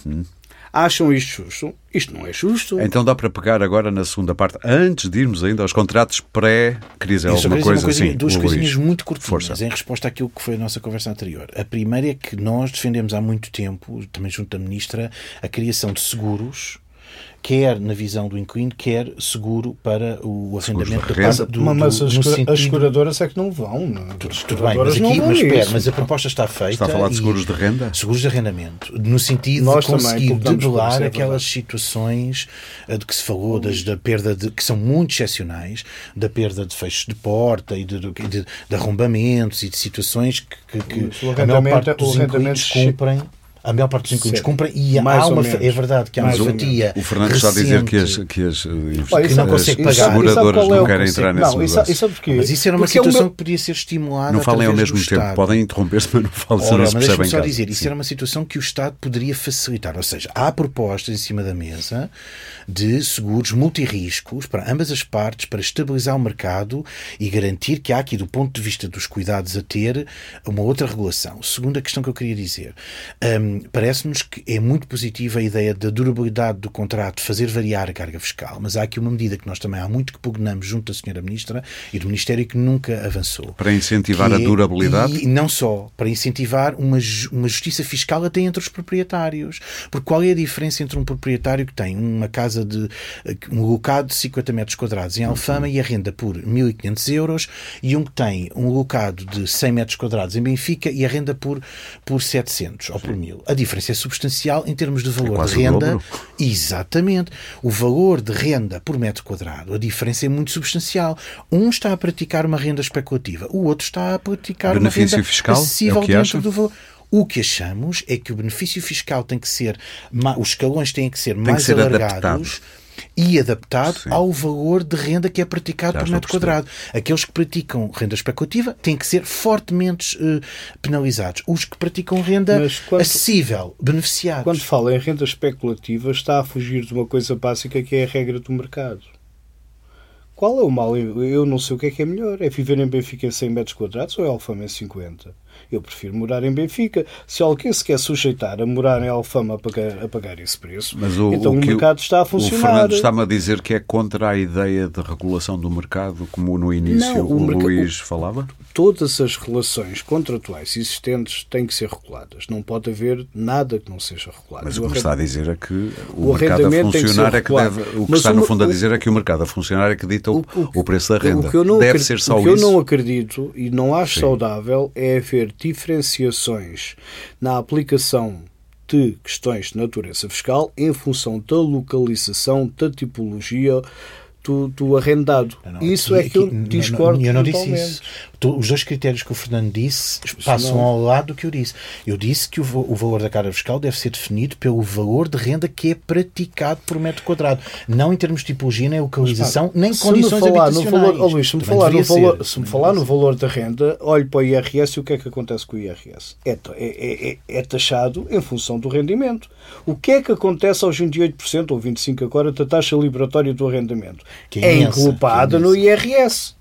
Acham isto justo? Isto não é justo. Então dá para pegar agora na segunda parte, antes de irmos ainda aos contratos pré. Queria dizer Eu só alguma coisa assim? duas coisinhas muito curtinhas Força. em resposta àquilo que foi a nossa conversa anterior. A primeira é que nós defendemos há muito tempo, também junto da Ministra, a criação de seguros, quer na visão do inquilino, quer seguro para o arrendamento de da renda. parte do, mas do- as, sentido- as seguradoras é que não vão. não é? As Tudo bem, mas não aqui, mas espera, mas a proposta está feita. Está a falar de seguros de renda? Seguros de arrendamento, no sentido Nós de conseguir debelar é aquelas situações eh, de que se falou, das, da perda de, que são muito excepcionais, da perda de fechos de porta e de, de, de- de arrombamentos e de situações que, que- que o a maior arrendamento- parte dos o arrendamento inquilinos cumprem. A maior parte dos inquilinos Certo. cumprem e há Mais ou uma, é verdade que há uma fatia. O Fernando está a dizer que as, recente. que as, eh, Olha, que não isso- consegue isso- pagar. isso sabe seguradoras é não querem entrar nesse Não, isso, negócio. isso sabe porquê? Mas isso era uma Porque é situação meu- que podia ser estimulada. Não falem ao mesmo tempo. Estado. Podem interromper-se, mas não falem, Ora, não se mas percebem deixa-me só dizer, isso era uma situação que o Estado poderia facilitar. Ou seja, há propostas em cima da mesa de seguros multirriscos para ambas as partes, para estabilizar o mercado e garantir que há aqui, do ponto de vista dos cuidados a ter, uma outra regulação. Segunda questão que eu queria dizer. Hum, Parece-nos que é muito positiva a ideia da durabilidade do contrato fazer variar a carga fiscal, mas há aqui uma medida que nós também há muito que pugnamos junto da Senhora Ministra e do Ministério que nunca avançou. Para incentivar a é- durabilidade? E não só, para incentivar uma, uma justiça fiscal até entre os proprietários. Porque qual é a diferença entre um proprietário que tem uma casa de um locado de 50 metros quadrados em Alfama e arrenda por 1.500 euros e um que tem um locado de 100 metros quadrados em Benfica e arrenda por, por 700 ou por 1.000? A diferença é substancial em termos de valor quase de o renda. dobro. Exatamente. O valor de renda por metro quadrado, a diferença é muito substancial. Um está a praticar uma renda especulativa, o outro está a praticar Benefício uma renda fiscal? É o acessível que dentro acha? do valor. O que achamos é que o benefício fiscal tem que ser, os escalões têm que ser que mais ser alargados e adaptado Sim. ao valor de renda que é praticado Já por metro quadrado. Aqueles que praticam renda especulativa têm que ser fortemente eh, penalizados. Os que praticam renda quando- acessível, beneficiados. Quando fala em renda especulativa, está a fugir de uma coisa básica que é a regra do mercado. Qual é o mal? Eu não sei o que é que é melhor. É viver em Benfica em 100 metros quadrados ou é Alfama em 50? Eu prefiro morar em Benfica. Se alguém se quer sujeitar a morar em Alfama a pagar, a pagar esse preço, Mas o, então o, que mercado está a O funcionar. Fernando está-me a dizer que é contra a ideia de regulação do mercado, como no início Não, o o, Luís falava? Todas as relações contratuais existentes têm que ser reguladas. Não pode haver nada que não seja regulado. Mas O o que está a dizer é que o, O mercado a funcionar é que deve. O que Mas está, no fundo, a o- dizer é que o mercado a funcionar é que dita o, O- o preço da renda. O que eu não deve acredito- ser só o que eu não acredito e não acho Sim. saudável é haver diferenciações na aplicação de questões de natureza fiscal em função da localização, da tipologia do, do arrendado. Não, não, isso aqui- é que eu discordo não, Eu não disse isso. Os dois critérios que o Fernando disse passam não- ao lado do que eu disse. Eu disse que o, o valor da carga fiscal deve ser definido pelo valor de renda que é praticado por metro quadrado. Não em termos de tipologia, nem localização, nem Se me condições falar habitacionais. valor, oh, Luís, se me Também falar, no valor, se me falar no valor da renda, olhe para o IRS e o que é que acontece com o IRS? É, é, é, é- é taxado em função do rendimento. O que é que acontece aos 28% ou 25% agora da taxa liberatória do arrendamento? Que é é englobada é no IRS.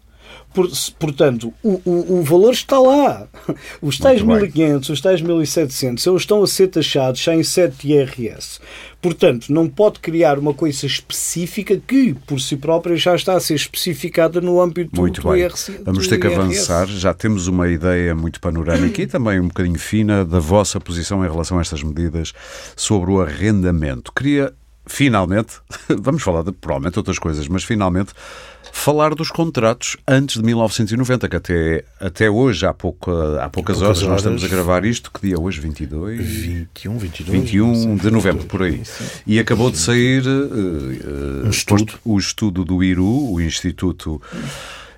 Portanto, o, o, o valor está lá. Os tais Muito bem. 1.500, os tais 1.700, eles estão a ser taxados já em 7 IRS. Portanto, não pode criar uma coisa específica que, por si própria, já está a ser especificada no âmbito do- Muito do bem. IRS. Vamos ter que IRS. avançar. Já temos uma ideia muito panorâmica e também um bocadinho fina da vossa posição em relação a estas medidas sobre o arrendamento. Queria finalmente, vamos falar de provavelmente outras coisas, mas finalmente falar dos contratos antes de 1990, que até, até hoje, há, pouco, há poucas, poucas horas, horas, nós estamos a gravar isto, que dia é hoje? 22? 21, 22. 21 de novembro, por aí. E acabou de sair uh, um estudo. o estudo do IRU, o Instituto...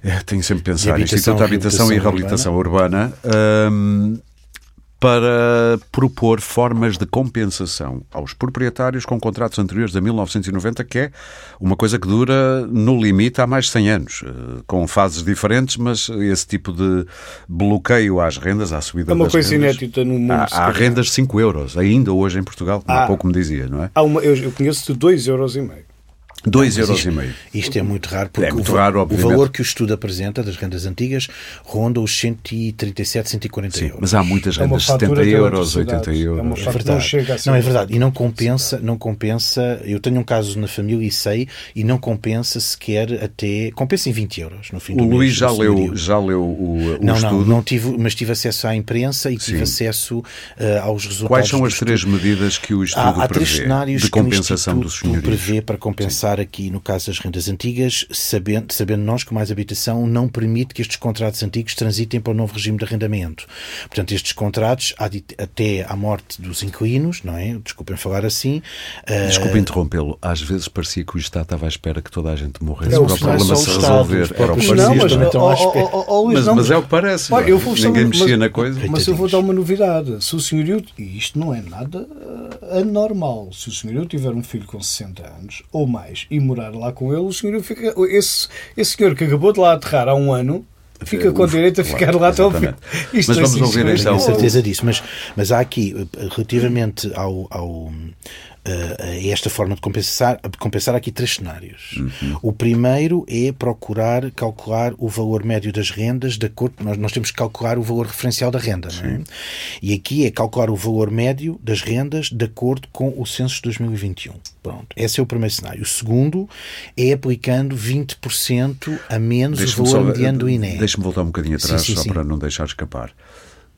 É, tenho sempre pensado, Instituto de Habitação e Reabilitação Urbana, Urbana um, para propor formas de compensação aos proprietários com contratos anteriores a 1990, que é uma coisa que dura, no limite, há mais de 100 anos, eh, com fases diferentes, mas esse tipo de bloqueio às rendas, à subida das rendas... É uma coisa rendas, inédita no mundo. Há, há rendas de 5 euros, ainda hoje em Portugal, como há, há pouco me dizia, não é? Há uma, eu, eu conheço de 2 euros e meio. 2,5 euros. Isto, e meio. isto é muito raro, porque é muito o, raro, o, valor que o estudo apresenta das rendas antigas ronda os 137, 140 Sim, euros. Mas há muitas é rendas, é 70 euros, 80 euros. É, é verdade. Não, não, é verdade. E não compensa, não compensa. Eu tenho um caso na família e sei, e não compensa sequer até. Compensa em 20 euros no fim do o mês. O Luís já leu, já leu o, o não, estudo? Não, não tive, mas tive acesso à imprensa e tive Sim. acesso uh, aos resultados. Quais são as três medidas que o estudo há, há prevê três cenários de compensação que o Instituto dos prevê para compensar Sim. aqui, no caso das rendas antigas, sabendo, sabendo nós que mais habitação não permite que estes contratos antigos transitem para o novo regime de arrendamento. Portanto, estes contratos, até à morte dos inquilinos, não é? Desculpem falar assim. Desculpe uh... interrompê-lo. Às vezes parecia que o Estado estava à espera que toda a gente morresse para o problema se resolver. Era o que não, mas, mas, mas é o que parece. Olha, eu vou Ninguém mexia na coisa. Mas eu vou dar uma novidade. Se o senhorio, e isto não é nada uh, anormal, se o senhorio tiver um filho com 60 anos ou mais e morar lá com ele, senhor fica, esse, esse senhor que acabou de lá aterrar há um ano fica com direito a ficar lá até ao fim. Mas vamos é ouvir então. Tenho certeza disso, mas, mas há aqui, relativamente ao, ao uh, esta forma de compensar, de compensar aqui três cenários. Uhum. O primeiro é procurar calcular o valor médio das rendas de acordo. Nós, nós temos que calcular o valor referencial da renda, não é? E aqui é calcular o valor médio das rendas de acordo com o censo de 2021. Pronto. Esse é o primeiro cenário. O segundo é aplicando 20% a menos o valor mediano do INE. Deixa-me voltar um bocadinho atrás, sim, sim, só sim. para não deixar escapar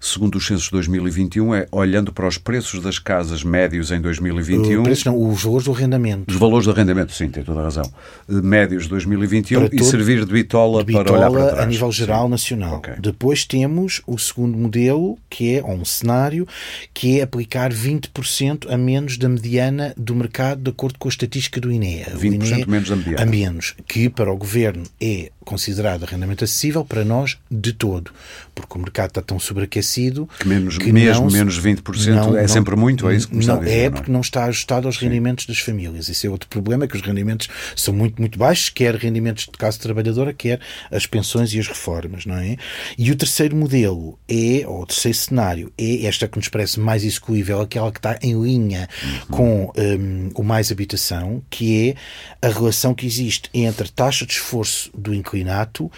segundo os censos de 2021, é olhando para os preços das casas médios em 2021. Os preços não, os valores do arrendamento. Os valores do arrendamento, sim, tem toda a razão. Eh, médios de 2021 e servir de bitola, de bitola para olhar para trás. a nível geral sim. nacional. Okay. Depois temos o segundo modelo, que é, ou um cenário, que é aplicar 20% a menos da mediana do mercado, de acordo com a estatística do INE. 20% INE, menos da mediana. A menos, que para o governo é considerado arrendamento acessível, para nós, de todo. Porque o mercado está tão sobreaquecido que, menos, que mesmo não, menos 20% não, é sempre muito, é isso que me não, está a dizer, É porque não está ajustado aos Sim. rendimentos das famílias. Isso é outro problema, é que os rendimentos são muito, muito baixos, quer rendimentos de casa trabalhadora, quer as pensões e as reformas, não é? E o terceiro modelo é, ou o terceiro cenário, é esta que nos parece mais execuível, aquela que está em linha uhum. com um, o mais habitação, que é a relação que existe entre taxa de esforço do inclinato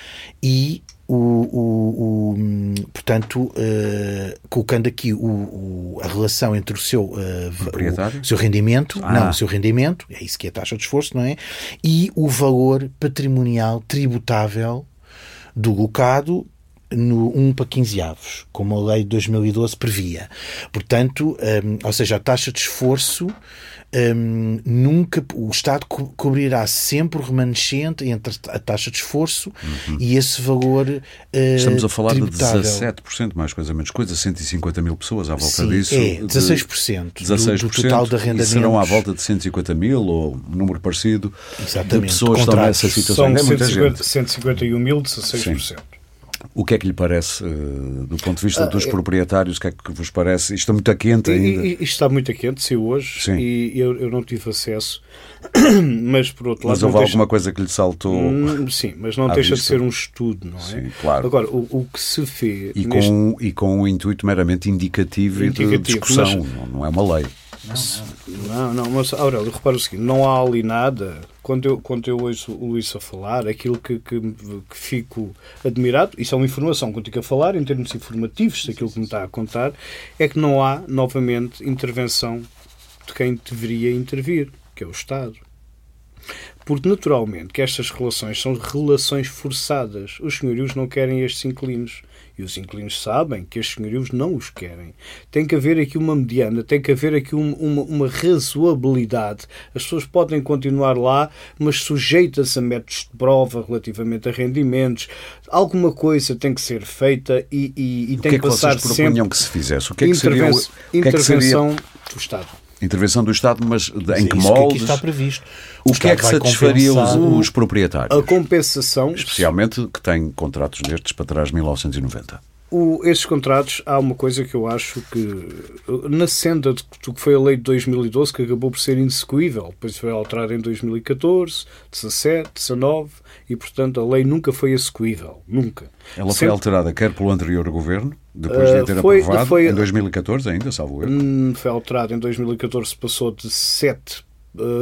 e o, o, o, portanto, uh, colocando aqui o, a relação entre o seu, uh, o, seu rendimento, ah. não, o seu rendimento, é isso que é a taxa de esforço, não é? E o valor patrimonial tributável do locado no 1 para 15 avos, como a lei de 2012 previa. Portanto, um, ou seja, a taxa de esforço um, nunca o Estado co cobrirá sempre o remanescente entre a taxa de esforço uhum. e esse valor. Uh, Estamos a falar tributável. de 17%, mais coisa menos coisa, 150 mil pessoas à volta Sim, disso. É, 16%, de, 16% do, do total de arrendamentos. serão à volta de 150 mil ou um número parecido Exatamente, de pessoas que estão nessa situação. São é 150, 151 mil, 16%. Sim. O que é que lhe parece, eh, do ponto de vista ah, dos proprietários, o que é que vos parece? Isto está muito quente ainda? Isto está muito quente, saiu hoje, Sim. e eu, eu não tive acesso, mas por outro lado... Mas houve alguma coisa que lhe saltou? Hum, sim, mas não deixa vista. de ser um estudo, não é? Sim, claro. Agora, o, o que se fez... E, neste... com, e com um intuito meramente indicativo, indicativo e de discussão, mas... não é uma lei. Não, não, mas Aurélio, repara o seguinte: não há ali nada. Quando eu, quando eu ouço o Luís a falar, aquilo que, que, que fico admirado, isso é uma informação que eu tenho a falar, em termos informativos, daquilo que me está a contar, é que não há, novamente, intervenção de quem deveria intervir, que é o Estado. Porque, naturalmente, que estas relações são relações forçadas. Os senhorios não querem estes inquilinos. E os inquilinos sabem que estes senhorios não os querem. Tem que haver aqui uma mediana, tem que haver aqui uma, uma, uma razoabilidade. As pessoas podem continuar lá, mas sujeitas a métodos de prova relativamente a rendimentos. Alguma coisa tem que ser feita e, e, e tem que, que, passar vocês propunham sempre que se fizesse? O que é que seria, o que é que seria intervenção do Estado. Intervenção do Estado, mas de- em Sim, que isso que moldes? está previsto. O que é que satisfaria os, os proprietários? A compensação, Especialmente que têm contratos destes para trás de 1990. O, esses contratos, há uma coisa que eu acho que, na senda do que foi a lei de 2012, que acabou por ser inexecuível, depois foi alterada em 2014, 17, 19, e portanto a lei nunca foi execuível. Nunca. Ela foi Sempre- alterada quer pelo anterior governo, depois de a ter Uh, foi- aprovado, foi- em 2014 ainda, salvo erro. Hum, foi alterado em 2014, passou de 7, uh,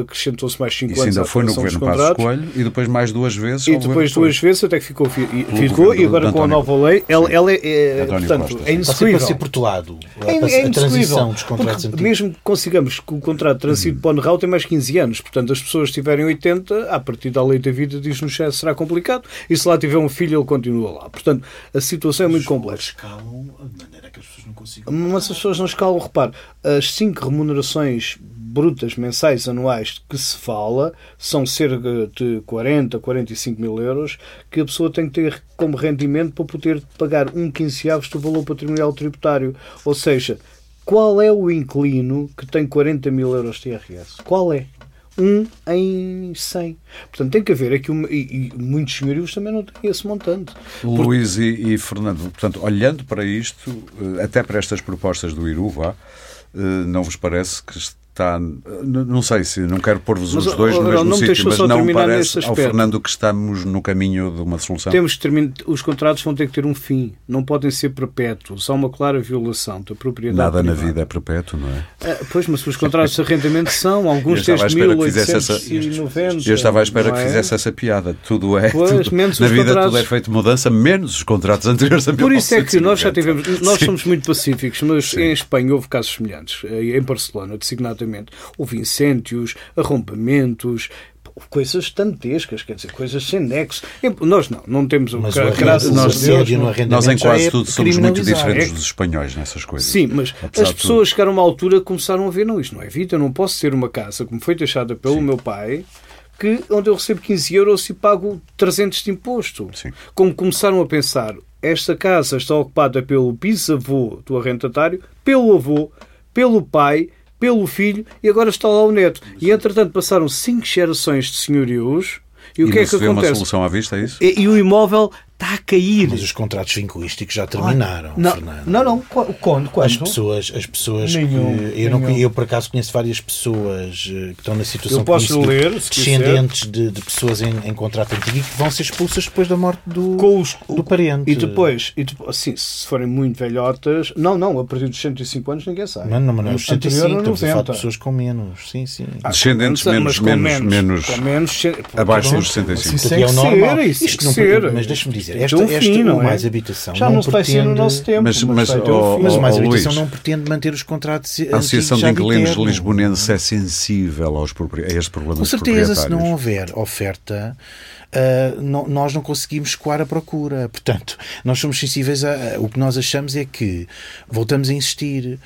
acrescentou-se mais 5 Isso anos ainda à foi no governo dos Passos. Coelho e depois mais duas vezes. E depois duas vezes até que ficou, e- ficou e agora com a nova lei, ela, ela é, é, portanto, Costa, é sim. Está sempre a inexecuível. ser portuado. É, é a transição indiscutível. dos contratos antigos. mesmo que consigamos que o contrato transite para o tem mais 15 anos. Portanto, as pessoas tiverem 80, a partir da lei da vida diz-nos que será complicado. E se lá tiver um filho, ele continua lá. Portanto, a situação é muito complexa. escalam de maneira que as pessoas não consigam. Mas as pessoas não escalam. Repare, as 5 remunerações brutas mensais anuais que se fala são cerca de 40, 45 mil euros que a pessoa tem que ter como rendimento para poder pagar um quinzeavos do valor patrimonial tributário. Ou seja, qual é o inquilino que tem 40 mil euros de IRS? Qual é? Um em 100. Portanto, tem que haver aqui uma, e, e muitos senhorios também não têm esse montante. Luís e, e Fernando, portanto, olhando para isto, eh, até para estas propostas do Iruva, eh, não vos parece que está. Não sei se não quero pôr-vos os dois no mesmo não sítio, mas não parece ao. Fernando que estamos no caminho de uma solução. Temos que terminar, os contratos vão ter que ter um fim, não podem ser perpétuos. Há uma clara violação da propriedade. Nada na privada. vida é perpétuo, não é? Ah, pois, mas os contratos de arrendamento são, alguns desde espera que fizesse essa- 1890. Eu estava à espera que é? fizesse essa piada. Tudo é. Pois, tudo- na vida contratos. tudo é feito mudança, menos os contratos anteriores a Por isso é que nós já 1990. tivemos, nós Sim. somos muito pacíficos, mas em Espanha houve casos semelhantes. Em Barcelona, designadamente, houve incêndios, arrombamentos, coisas dantescas, quer dizer, coisas sem nexo. Nós não, não temos o Mas o gra- arrendamento- graças o a Deus. Nós em quase é tudo somos muito diferentes É. dos espanhóis nessas coisas. Sim, mas Apesar as pessoas chegaram a uma altura que começaram a ver, não, isto não é vida, eu não posso ter uma casa como foi deixada pelo meu pai, que, onde eu recebo 15 euros e pago 300 de imposto. Sim. Como começaram a pensar, esta casa está ocupada pelo bisavô do arrendatário, pelo avô, pelo pai, pelo filho e agora está lá o neto. E entretanto passaram cinco gerações de senhorios e o E que é se que vê uma solução à vista, é isso? E, e o imóvel está a cair. Mas os contratos vinculísticos já terminaram, não, Fernando. não, não. Qu- Quando? Quando? As pessoas, as pessoas Nenhum, que eu, não, eu por acaso conheço várias pessoas eh, que estão na situação Eu posso que conheci, ler, descendentes de, de pessoas em, em contrato antigo e que vão ser expulsas depois da morte do, com os, do parente. E depois, e depois assim, se forem muito velhotas, não, não, a partir dos 105 anos ninguém sabe. Não, não, mas não é os 65, Anterior a estamos a falar de 90. pessoas com menos. Sim, sim. Ah, Descendentes com menos- menos- menos- com menos Abaixo dos 65. Isso é o que normal. ser, isso Isto tem não que ser. pretende- mas deixa-me dizer, Tem esta, um esta fim, o não é? mais habitação Já não não se vai ser no pretende- nosso tempo, Mas- mas, mas, oh, um fim. Mas o mais Oh, habitação Luís. não pretende manter os contratos A Associação de Inquilinos eterno. Lisbonenses é sensível aos propri- a este problema Com certeza, se não houver oferta, ah, não- nós não conseguimos escoar a procura. Portanto, nós somos sensíveis a. a- O que nós achamos é que voltamos a insistir.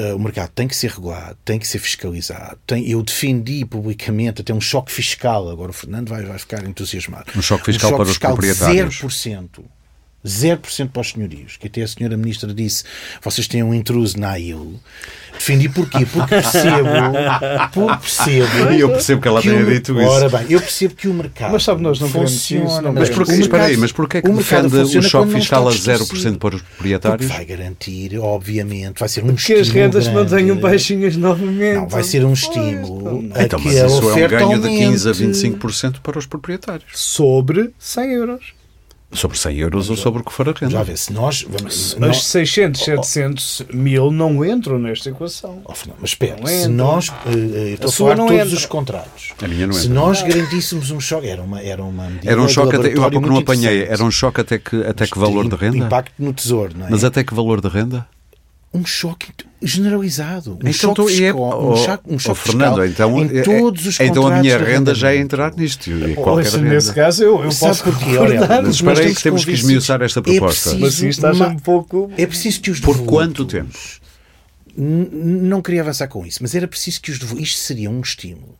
Ah, o mercado tem que ser regulado, tem que ser fiscalizado. Tem, eu defendi publicamente até um choque fiscal. Agora o Fernando vai, vai ficar entusiasmado. Um choque fiscal para os fiscal de proprietários. 0%. 0% para os senhorios, que até a senhora ministra disse vocês têm um intruso na AIL. Defendi porquê? Porque percebo, porque percebo E eu percebo que ela tenha dito isso. Ora bem, eu percebo que o mercado Mas sabe, nós não queremos isso, funciona. não Mas queremos. porquê, o espera aí, mercado- mas porquê é que o mercado defende o funciona choque quando não fiscal a está 0% distorcido. para os Porque proprietários? vai garantir, obviamente, vai ser um Que as estímulo rendas grande. mantenham baixinhas novamente. Não, vai ser um estímulo a Então, mas isso é um ganho de 15 a aumente. 25% para os proprietários. Sobre 100 euros. Sobre 100 euros ou sobre o que for a renda. Já vê, se nós... Vamos, As nós 600, 700 mil não entram nesta equação. Oh, Fernando, mas espera, Não se nós. eh, estou A a sua falar todos entra. os contratos. A minha não Se entra. nós garantíssemos um choque, era uma, era uma medida Era um choque, até, eu há pouco não apanhei, era um choque até que, até que valor de renda? Impacto no tesouro, não é? Mas até que valor de renda? Um choque. Generalizado. Um Então, choque é- fiscal, um oh, choque, um oh, choque Fernando, fiscal então, em é- todos os então a minha renda já é entrar nisto. E qualquer Ouça, renda. nesse caso, eu, eu Sabe posso porquê? Olha, concordar. Mas espera aí que temos que esmiuçar esta É proposta. preciso Mas acha uma- um pouco... É preciso que os Por quanto tempo? Não queria avançar com isso, mas era preciso que os devolutos. Isto seria um estímulo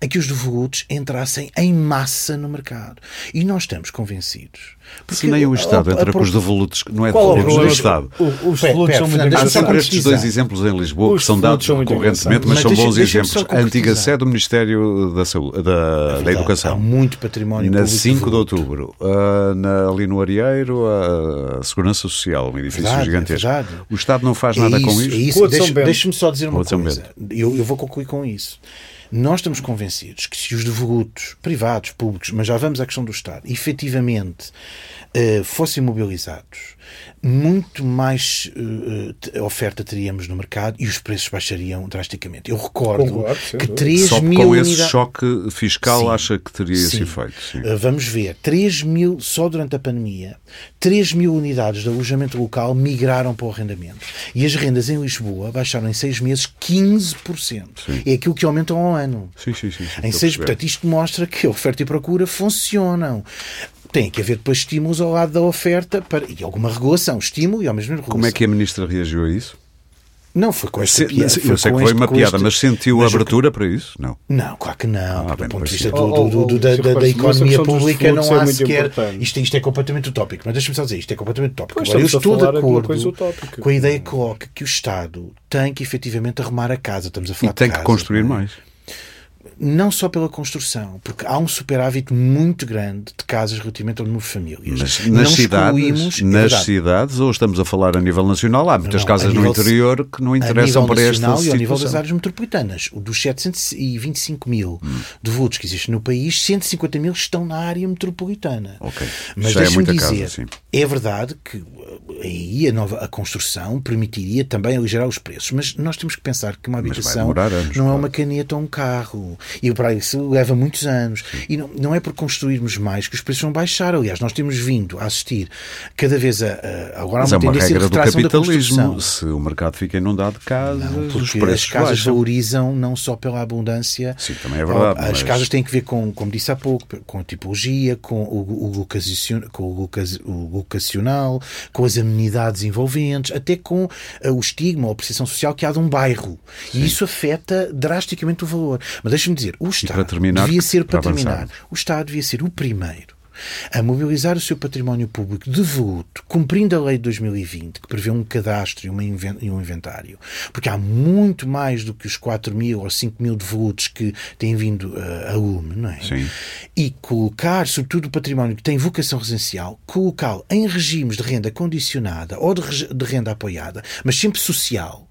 a que os devolutos entrassem em massa no mercado. E nós estamos convencidos. Se nem o Estado a- a- entra a- com os devolutos, não é é devolutos do? Estado. Os pera, são muito Há sempre estes dois exemplos em Lisboa Os que são dados recorrentemente, mas Mas são deixa- bons exemplos. A antiga sede do Ministério da, Saúde, da, da Há Educação. muito património Na público 5 de outubro, ah, na, ali no Areeiro, a Segurança Social, um edifício Verdade, é gigantesco. o Estado não faz É nada com isso, é. Deixa-me só dizer uma coisa. Eu vou concluir com isso. Nós estamos convencidos que se os devolutos, privados, públicos, mas já vamos à questão do Estado, efetivamente eh, fossem mobilizados, muito mais te- oferta teríamos no mercado e os preços baixariam drasticamente. Eu recordo Concordo, que dúvida. 3 Só mil com esse choque fiscal Sim. acha que teria esse Sim. efeito. Sim. Uh, Vamos ver, 3 mil, só durante a pandemia, 3 mil unidades de alojamento local migraram para o arrendamento. E as rendas em Lisboa baixaram em 6 meses 15%. É aquilo que aumentam ao ano. Sim, sim, sim, sim, Em seis, portanto, isto mostra que a oferta e procura funcionam. Tem que haver depois estímulos ao lado da oferta para, e alguma regulação. Estímulo e ao mesmo tempo regulação. Como é que a Ministra reagiu a isso? Não, foi com esta Se- piada. eu sei que foi este- uma piada, este- mas sentiu mas o que- abertura para isso? Não. Não, claro que não. Ah, do ponto de vista do, do- do- do- da, Oh, oh, da- da oh, essa economia pública, não é há sequer. importante. Isto, isto é completamente utópico, mas deixa-me só dizer, isto é completamente utópico. Pois, Agora, eu estou de acordo com a ideia que coloca que o Estado tem que efetivamente arrumar a casa. Estamos a E falar de tem que construir não é? Não só pela construção, porque há um superávit muito grande de casas relativamente ao número de famílias. Mas nas cidades, é nas cidades, ou estamos a falar a nível nacional, há muitas Não, casas a no nível- interior que não interessam nível para esta nacional e ao nível das situação. áreas metropolitanas. O dos 725 mil Hum. devolutos que existem no país, 150 mil estão na área metropolitana. Ok. Mas é deixa-me casa, dizer, sim. é verdade que uh, aí a, nova, a construção permitiria também aligerar os preços, mas nós temos que pensar que uma habitação não é uma caneta ou um carro. E para isso leva muitos anos. E não, não é por construirmos mais que os preços vão baixar. Aliás, nós temos vindo a assistir cada vez a. a agora há uma é uma regra do capitalismo. Se o mercado fica inundado de casas, Não, os preços as casas baixam. valorizam não só pela abundância. Sim, também é verdade, As mas- casas têm que ver com, como disse há pouco, com a tipologia, com o, o, com o, locas- o locacional, com as amenidades envolventes, até com eh, o estigma ou a percepção social que há de um bairro. E isso afeta drasticamente o valor. Mas deixa-me dizer, o Estado para terminar, devia ser, para para avançar. terminar, o Estado devia ser o primeiro a mobilizar o seu património público devoluto, cumprindo a lei de 2020, que prevê um cadastro e um inventário, porque há muito mais do que os 4 mil ou 5 mil devolutos que têm vindo eh, a lume, não é? Sim. E colocar, sobretudo, o património que tem vocação residencial, colocá-lo em regimes de renda condicionada ou de, de renda apoiada, mas sempre social.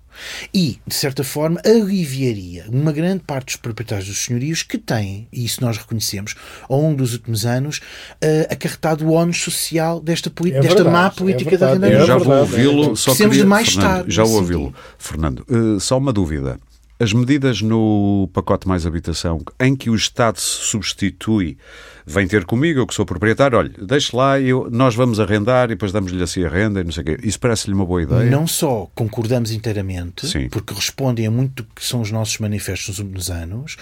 E, de certa forma, aliviaria uma grande parte dos proprietários dos senhorios que têm, e isso nós reconhecemos, ao longo dos últimos anos, eh, acarretado o ónus social desta, É desta verdade, má é política da verdade, renda é já vou ouvi-lo, é. só Precisamos queria... de mais Fernando, Estado, Já ouvi-lo. Fernando, eh, só uma dúvida. As medidas no pacote mais habitação em que o Estado se substitui, vem ter comigo, eu que sou proprietário, olha, deixe lá, eu, nós vamos arrendar e depois damos-lhe assim a renda e não sei o quê. Isso parece-lhe uma boa ideia? Não só concordamos inteiramente, Sim. porque respondem a muito que são os nossos manifestos nos últimos anos,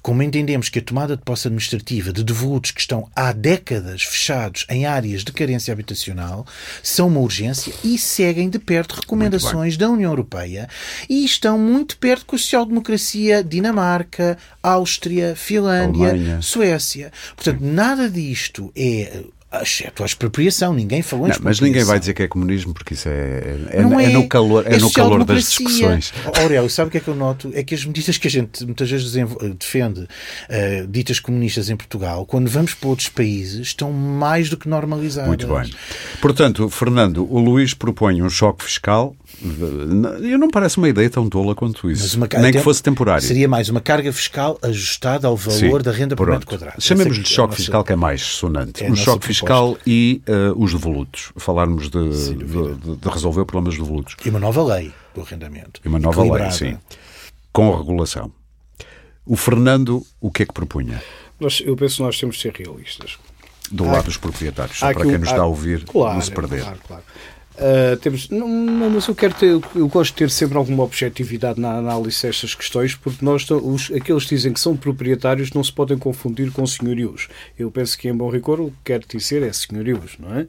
como entendemos que a tomada de posse administrativa de devolutos que estão há décadas fechados em áreas de carência habitacional são uma urgência e seguem de perto recomendações da União Europeia e estão muito perto com a social-democracia Dinamarca, Áustria, Finlândia, Alemanha. Suécia. Portanto, nada disto é. Exceto a expropriação, ninguém falou em Não, mas ninguém vai dizer que é comunismo porque isso é, é, Não é no calor, é no calor das discussões. Aurélio, sabe o que é que eu noto? É que as medidas que a gente muitas vezes desenvol- defende, eh, ditas comunistas em Portugal, quando vamos para outros países, estão mais do que normalizadas. Muito bem. Portanto, Fernando, o Luís propõe um choque fiscal. Eu não parece uma ideia tão tola quanto isso. Nem que fosse temporário. Seria mais uma carga fiscal ajustada ao valor Sim, da renda por pronto. metro quadrado. Chamemos-lhe é a choque nossa- fiscal, que é mais sonante. é um choque proposta. fiscal e eh, os devolutos. Falarmos de, de, de- de resolver o problema dos devolutos. E uma nova lei do arrendamento. E uma nova lei, sim. Com regulação. O Fernando, o que é que propunha? Nós, eu penso que nós temos de ser realistas. Do Há- lado dos proprietários, para quem um- nos há- está a ouvir claro, não se perder. Claro, claro. Uh, temos, não, não, mas eu quero ter, eu gosto de ter sempre alguma objetividade na análise destas questões, porque nós, os, aqueles que dizem que são proprietários não se podem confundir com senhorios. Eu penso que em bom rigor o que quer dizer é senhorios, não é?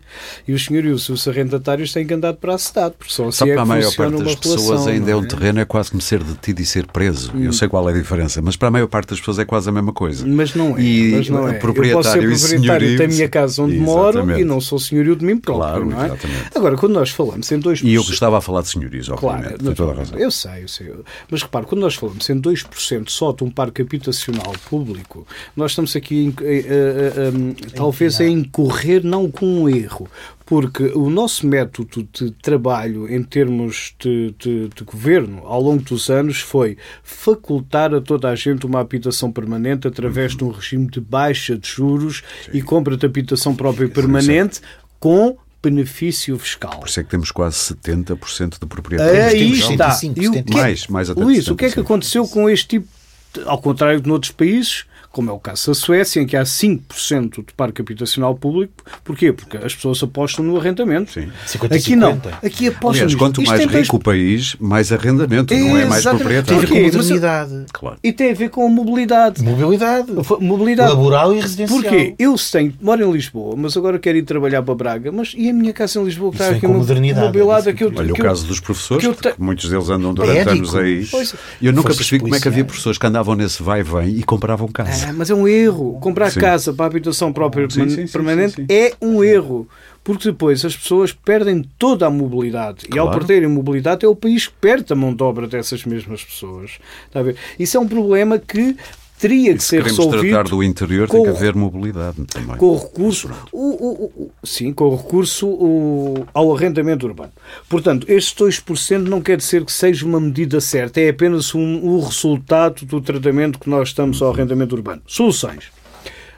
E os senhorios os arrendatários têm que andar para a cidade, porque só assim Sabe é que a maior parte das pessoas relação, ainda é não um terreno, é quase como ser detido e ser preso. Eu sei qual é a diferença, mas para a maior parte das pessoas é quase a mesma coisa. Mas não é. E mas não é. proprietário eu posso ser proprietário da minha casa onde moro Exatamente. e não sou senhorio de mim próprio, Claro, não é? exatamente. Agora, quando nós falamos em dois E eu gostava a falar de senhorios, Claro, obviamente. tem toda a razão. eu sei, eu sei. Mas repare, quando nós falamos em 2% só de um parque habitacional público, nós estamos aqui eh, eh, eh, talvez a incorrer não com um erro, porque o nosso método de trabalho em termos de, de- de governo ao longo dos anos foi facultar a toda a gente uma habitação permanente através de um regime de baixa de juros e compra de habitação própria permanente com benefício fiscal. Por isso é que temos quase 70% de proprietários. Aí Temos está. 75, o 70. que é- Mais, mais até Luís, o que é que 70%, aconteceu com este tipo, de- ao contrário de noutros países, como é o caso da Suécia, em que há 5% de parque habitacional público? Porquê? Porque as pessoas apostam no arrendamento. Sim. 50 Aqui não. 50. Aqui apostam Aliás, nisto. quanto mais dois- rico o país, mais arrendamento, não é mais Exatamente. Tem a proprietário. ver com modernidade, Claro. E tem a ver com a mobilidade. mobilidade, Mobilidade. laboral e residencial. Porquê? Eu tenho, moro em Lisboa, mas agora quero ir trabalhar para Braga, mas e a minha casa em Lisboa que está aqui mobilidade é que eu, Olha o caso dos professores, porque muitos deles andam durante Médicos. anos aí. Pois. E eu nunca percebi como é que havia pessoas que andavam nesse vai-vem e compravam casa. Ah, mas é um erro. Comprar Sim. casa para a habitação própria Sim, sim, permanente é um erro. Porque depois as pessoas perdem toda a mobilidade. E ao Claro. perderem mobilidade, é o país que perde a mão de obra dessas mesmas pessoas. Está a ver? Isso é um problema que teria que se ser queremos resolvido tratar do interior, tem que com- haver mobilidade também. com o recurso, o, o- o- sim, com o recurso ao arrendamento urbano. Portanto, estes 2% não quer dizer que seja uma medida certa, é apenas um, o resultado do tratamento que nós estamos ao arrendamento urbano. Soluções.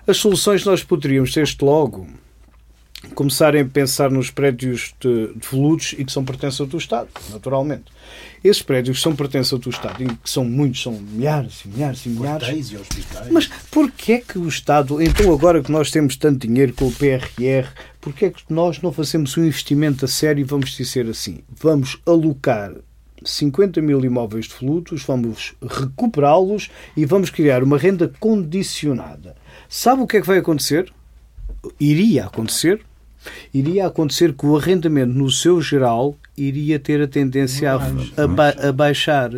As soluções nós poderíamos, desde logo, começarem a pensar nos prédios de, de veludos e que são pertença do Estado, naturalmente. Esses prédios são pertença do Estado, e que são muitos, são milhares e milhares e milhares, Hotéis e hospitais. mas porquê é que o Estado, então agora que nós temos tanto dinheiro com o PRR, porquê é que nós não fazemos um investimento a sério e vamos dizer assim, vamos alocar 50 mil imóveis de flutos, vamos recuperá-los e vamos criar uma renda condicionada. Sabe o que é que vai acontecer? Iria acontecer? Iria acontecer que o arrendamento, no seu geral, iria ter a tendência a, a ba- a baixar.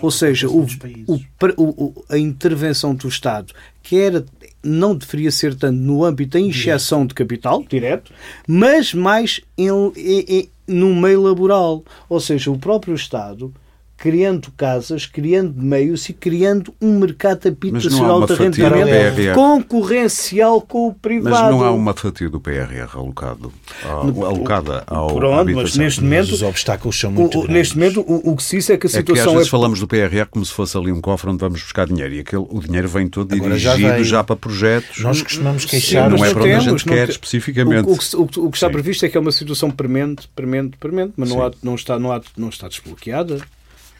Ou seja, o, o- o- a intervenção do Estado, que era, não deveria ser tanto no âmbito da injeção de capital, direto, mas mais em, em- em- no meio laboral. Ou seja, o próprio Estado criando casas, criando meios e criando um mercado Mas habitacional de PRR. concorrencial com o privado. Mas não há uma fatia do PRR alocado, ao- alocada ao Pronto, mas neste Mas momento, os obstáculos são o- muito o- grandes. neste momento o, o que se diz é que a É que às situação vezes é falamos do PRR como se fosse ali um cofre onde vamos buscar dinheiro e aquele, o dinheiro vem todo Agora já dirigido já, veio. para projetos. Nós costumamos Sim, queixar não mas é para onde a gente quer te- especificamente. O, o o o que está Sim. previsto é que é uma situação premente, premente, premente, mas não, há, não, está, não, há, não está desbloqueada.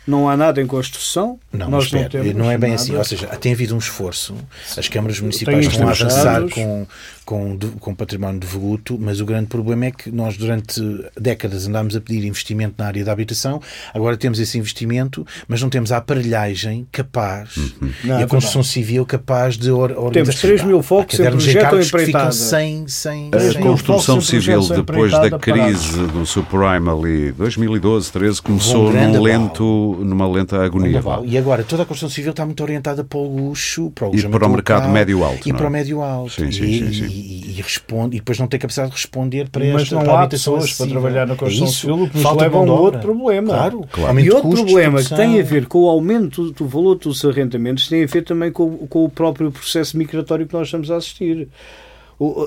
Não há nada em construção. Não, Nós mas espera, não não é bem nada. assim. Ou seja, tem havido um esforço. As câmaras municipais estão a avançar com, com, de- com património devoluto, mas o grande problema é que nós, durante décadas, andámos a pedir investimento na área da habitação. Agora temos esse investimento, mas não temos a aparelhagem capaz Não, e é a construção civil capaz de or organizar. Temos 3 mil focos em projeto ficam empreitada. sem, sem, A sem- construção civil, depois da crise do subprime ali, 2012, 13, começou Um num lento, numa lenta agonia. vá. E agora toda a construção civil está muito orientada para o luxo, para o E para o mercado médio-alto, E não é? para o médio-alto. Sim, sim, e, sim, sim. E- e responde, e depois não tem capacidade de responder para Mas esta não para há pessoas para trabalhar na construção É isso. civil, o que nos Falta leva a um outro problema. Claro, Claro. E outro problema que tem a ver com o aumento do valor dos arrendamentos tem a ver também com, com o próprio processo migratório que nós estamos a assistir.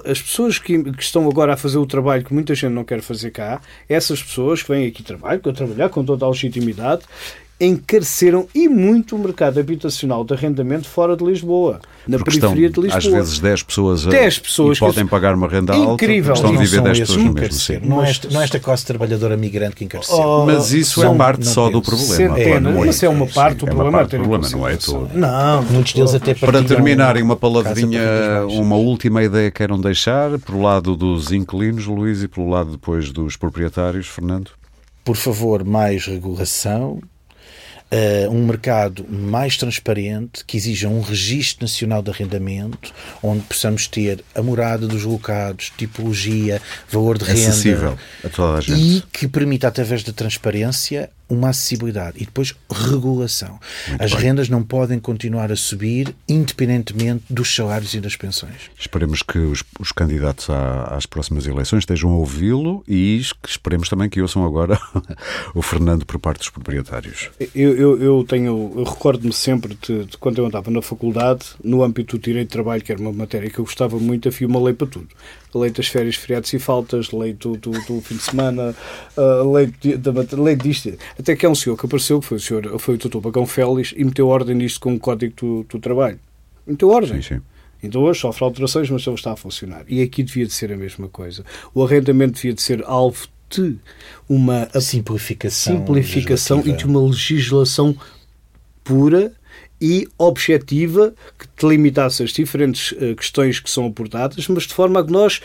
As pessoas que, que estão agora a fazer o trabalho que muita gente não quer fazer cá, essas pessoas que vêm aqui trabalhar, que eu trabalhar com toda a legitimidade, encareceram e muito o mercado habitacional de arrendamento fora de Lisboa, na Porque periferia estão, de Lisboa. Às vezes 10 pessoas, a, 10 pessoas e podem que- pagar uma renda alta Incrível. porque estão a Não viver são 10 esses pessoas no que mesmo sítio. Não é esta, não é esta classe trabalhadora migrante que encareceu. Oh, Mas isso é parte só do problema. Centenas, não mas é uma parte do Sim, problema É uma parte do ter em problema, não é consideração. todo. Não, muitos deles até Para partilham terminar, e uma palavrinha, uma última ideia que queiram deixar, pelo lado dos inquilinos, Luís, e pelo lado depois dos proprietários, Fernando? por favor, mais regulação, eh, um mercado mais transparente, que exija um registro nacional de arrendamento, onde possamos ter a morada dos locados, tipologia, valor de renda. Acessível a toda a gente. E que permita, através da transparência, uma acessibilidade e depois regulação. As rendas não podem continuar a subir independentemente dos salários e das pensões. Esperemos que os, os candidatos à- às próximas eleições estejam a ouvi-lo e esperemos também que ouçam agora o Fernando por parte dos proprietários. Eu, eu, eu tenho, eu recordo-me sempre de, de quando eu andava na faculdade, no âmbito do direito de trabalho, que era uma matéria que eu gostava muito, havia uma lei para tudo. A lei das férias, feriados e faltas, lei do, do, do fim de semana, a lei, de- da, mat- lei disto. Até que há um senhor que apareceu, que foi o senhor, foi o doutor Pagão Félix, e meteu ordem nisto com o código do, do trabalho. Meteu ordem. Sim, sim. Então hoje sofre alterações, mas ele está a funcionar. E aqui devia de ser a mesma coisa. O arrendamento devia de ser alvo de uma simplificação. simplificação e de uma legislação pura e objetiva que delimitasse as diferentes eh, questões que são abordadas, mas de forma a que nós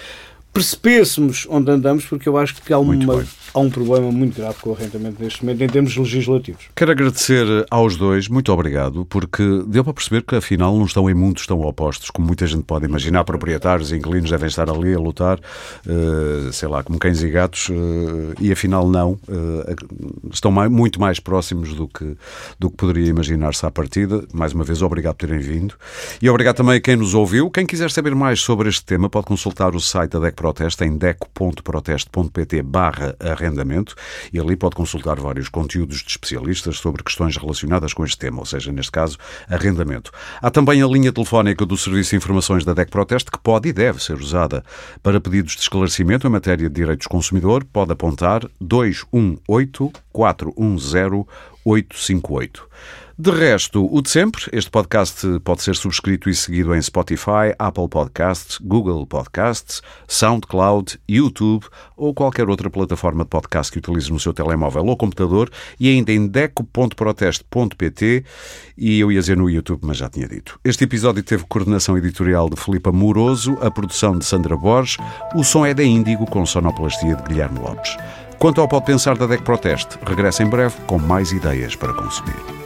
percebêssemos onde andamos, porque eu acho que há, uma, há um problema muito grave com o arrendamento neste momento em termos legislativos. Quero agradecer aos dois, muito obrigado, porque deu para perceber que afinal não estão em mundos tão opostos como muita gente pode imaginar. Proprietários e inquilinos devem estar ali a lutar, eh, sei lá, como cães e gatos, eh, e afinal não. eh, estão mai- muito mais próximos do que, do que poderia imaginar-se à partida. Mais uma vez, obrigado por terem vindo. E obrigado também a quem nos ouviu. Quem quiser saber mais sobre este tema pode consultar o site da DEC Proteste em deco.proteste.pt barra arrendamento e ali pode consultar vários conteúdos de especialistas sobre questões relacionadas com este tema, ou seja, neste caso, arrendamento. Há também a linha telefónica do Serviço de Informações da DEC Proteste que pode e deve ser usada para pedidos de esclarecimento em matéria de direitos do consumidor. Pode apontar 218 410 858. De resto, o de sempre, este podcast pode ser subscrito e seguido em Spotify, Apple Podcasts, Google Podcasts, SoundCloud, YouTube ou qualquer outra plataforma de podcast que utilize no seu telemóvel ou computador e ainda em deco.proteste.pt e eu ia dizer no YouTube, mas já tinha dito. Este episódio teve coordenação editorial de Filipe Moroso, a produção de Sandra Borges, o som é da Índigo com sonoplastia de Guilherme Lopes. Quanto ao Pode Pensar da DEC Proteste, regressa em breve com mais ideias para consumir.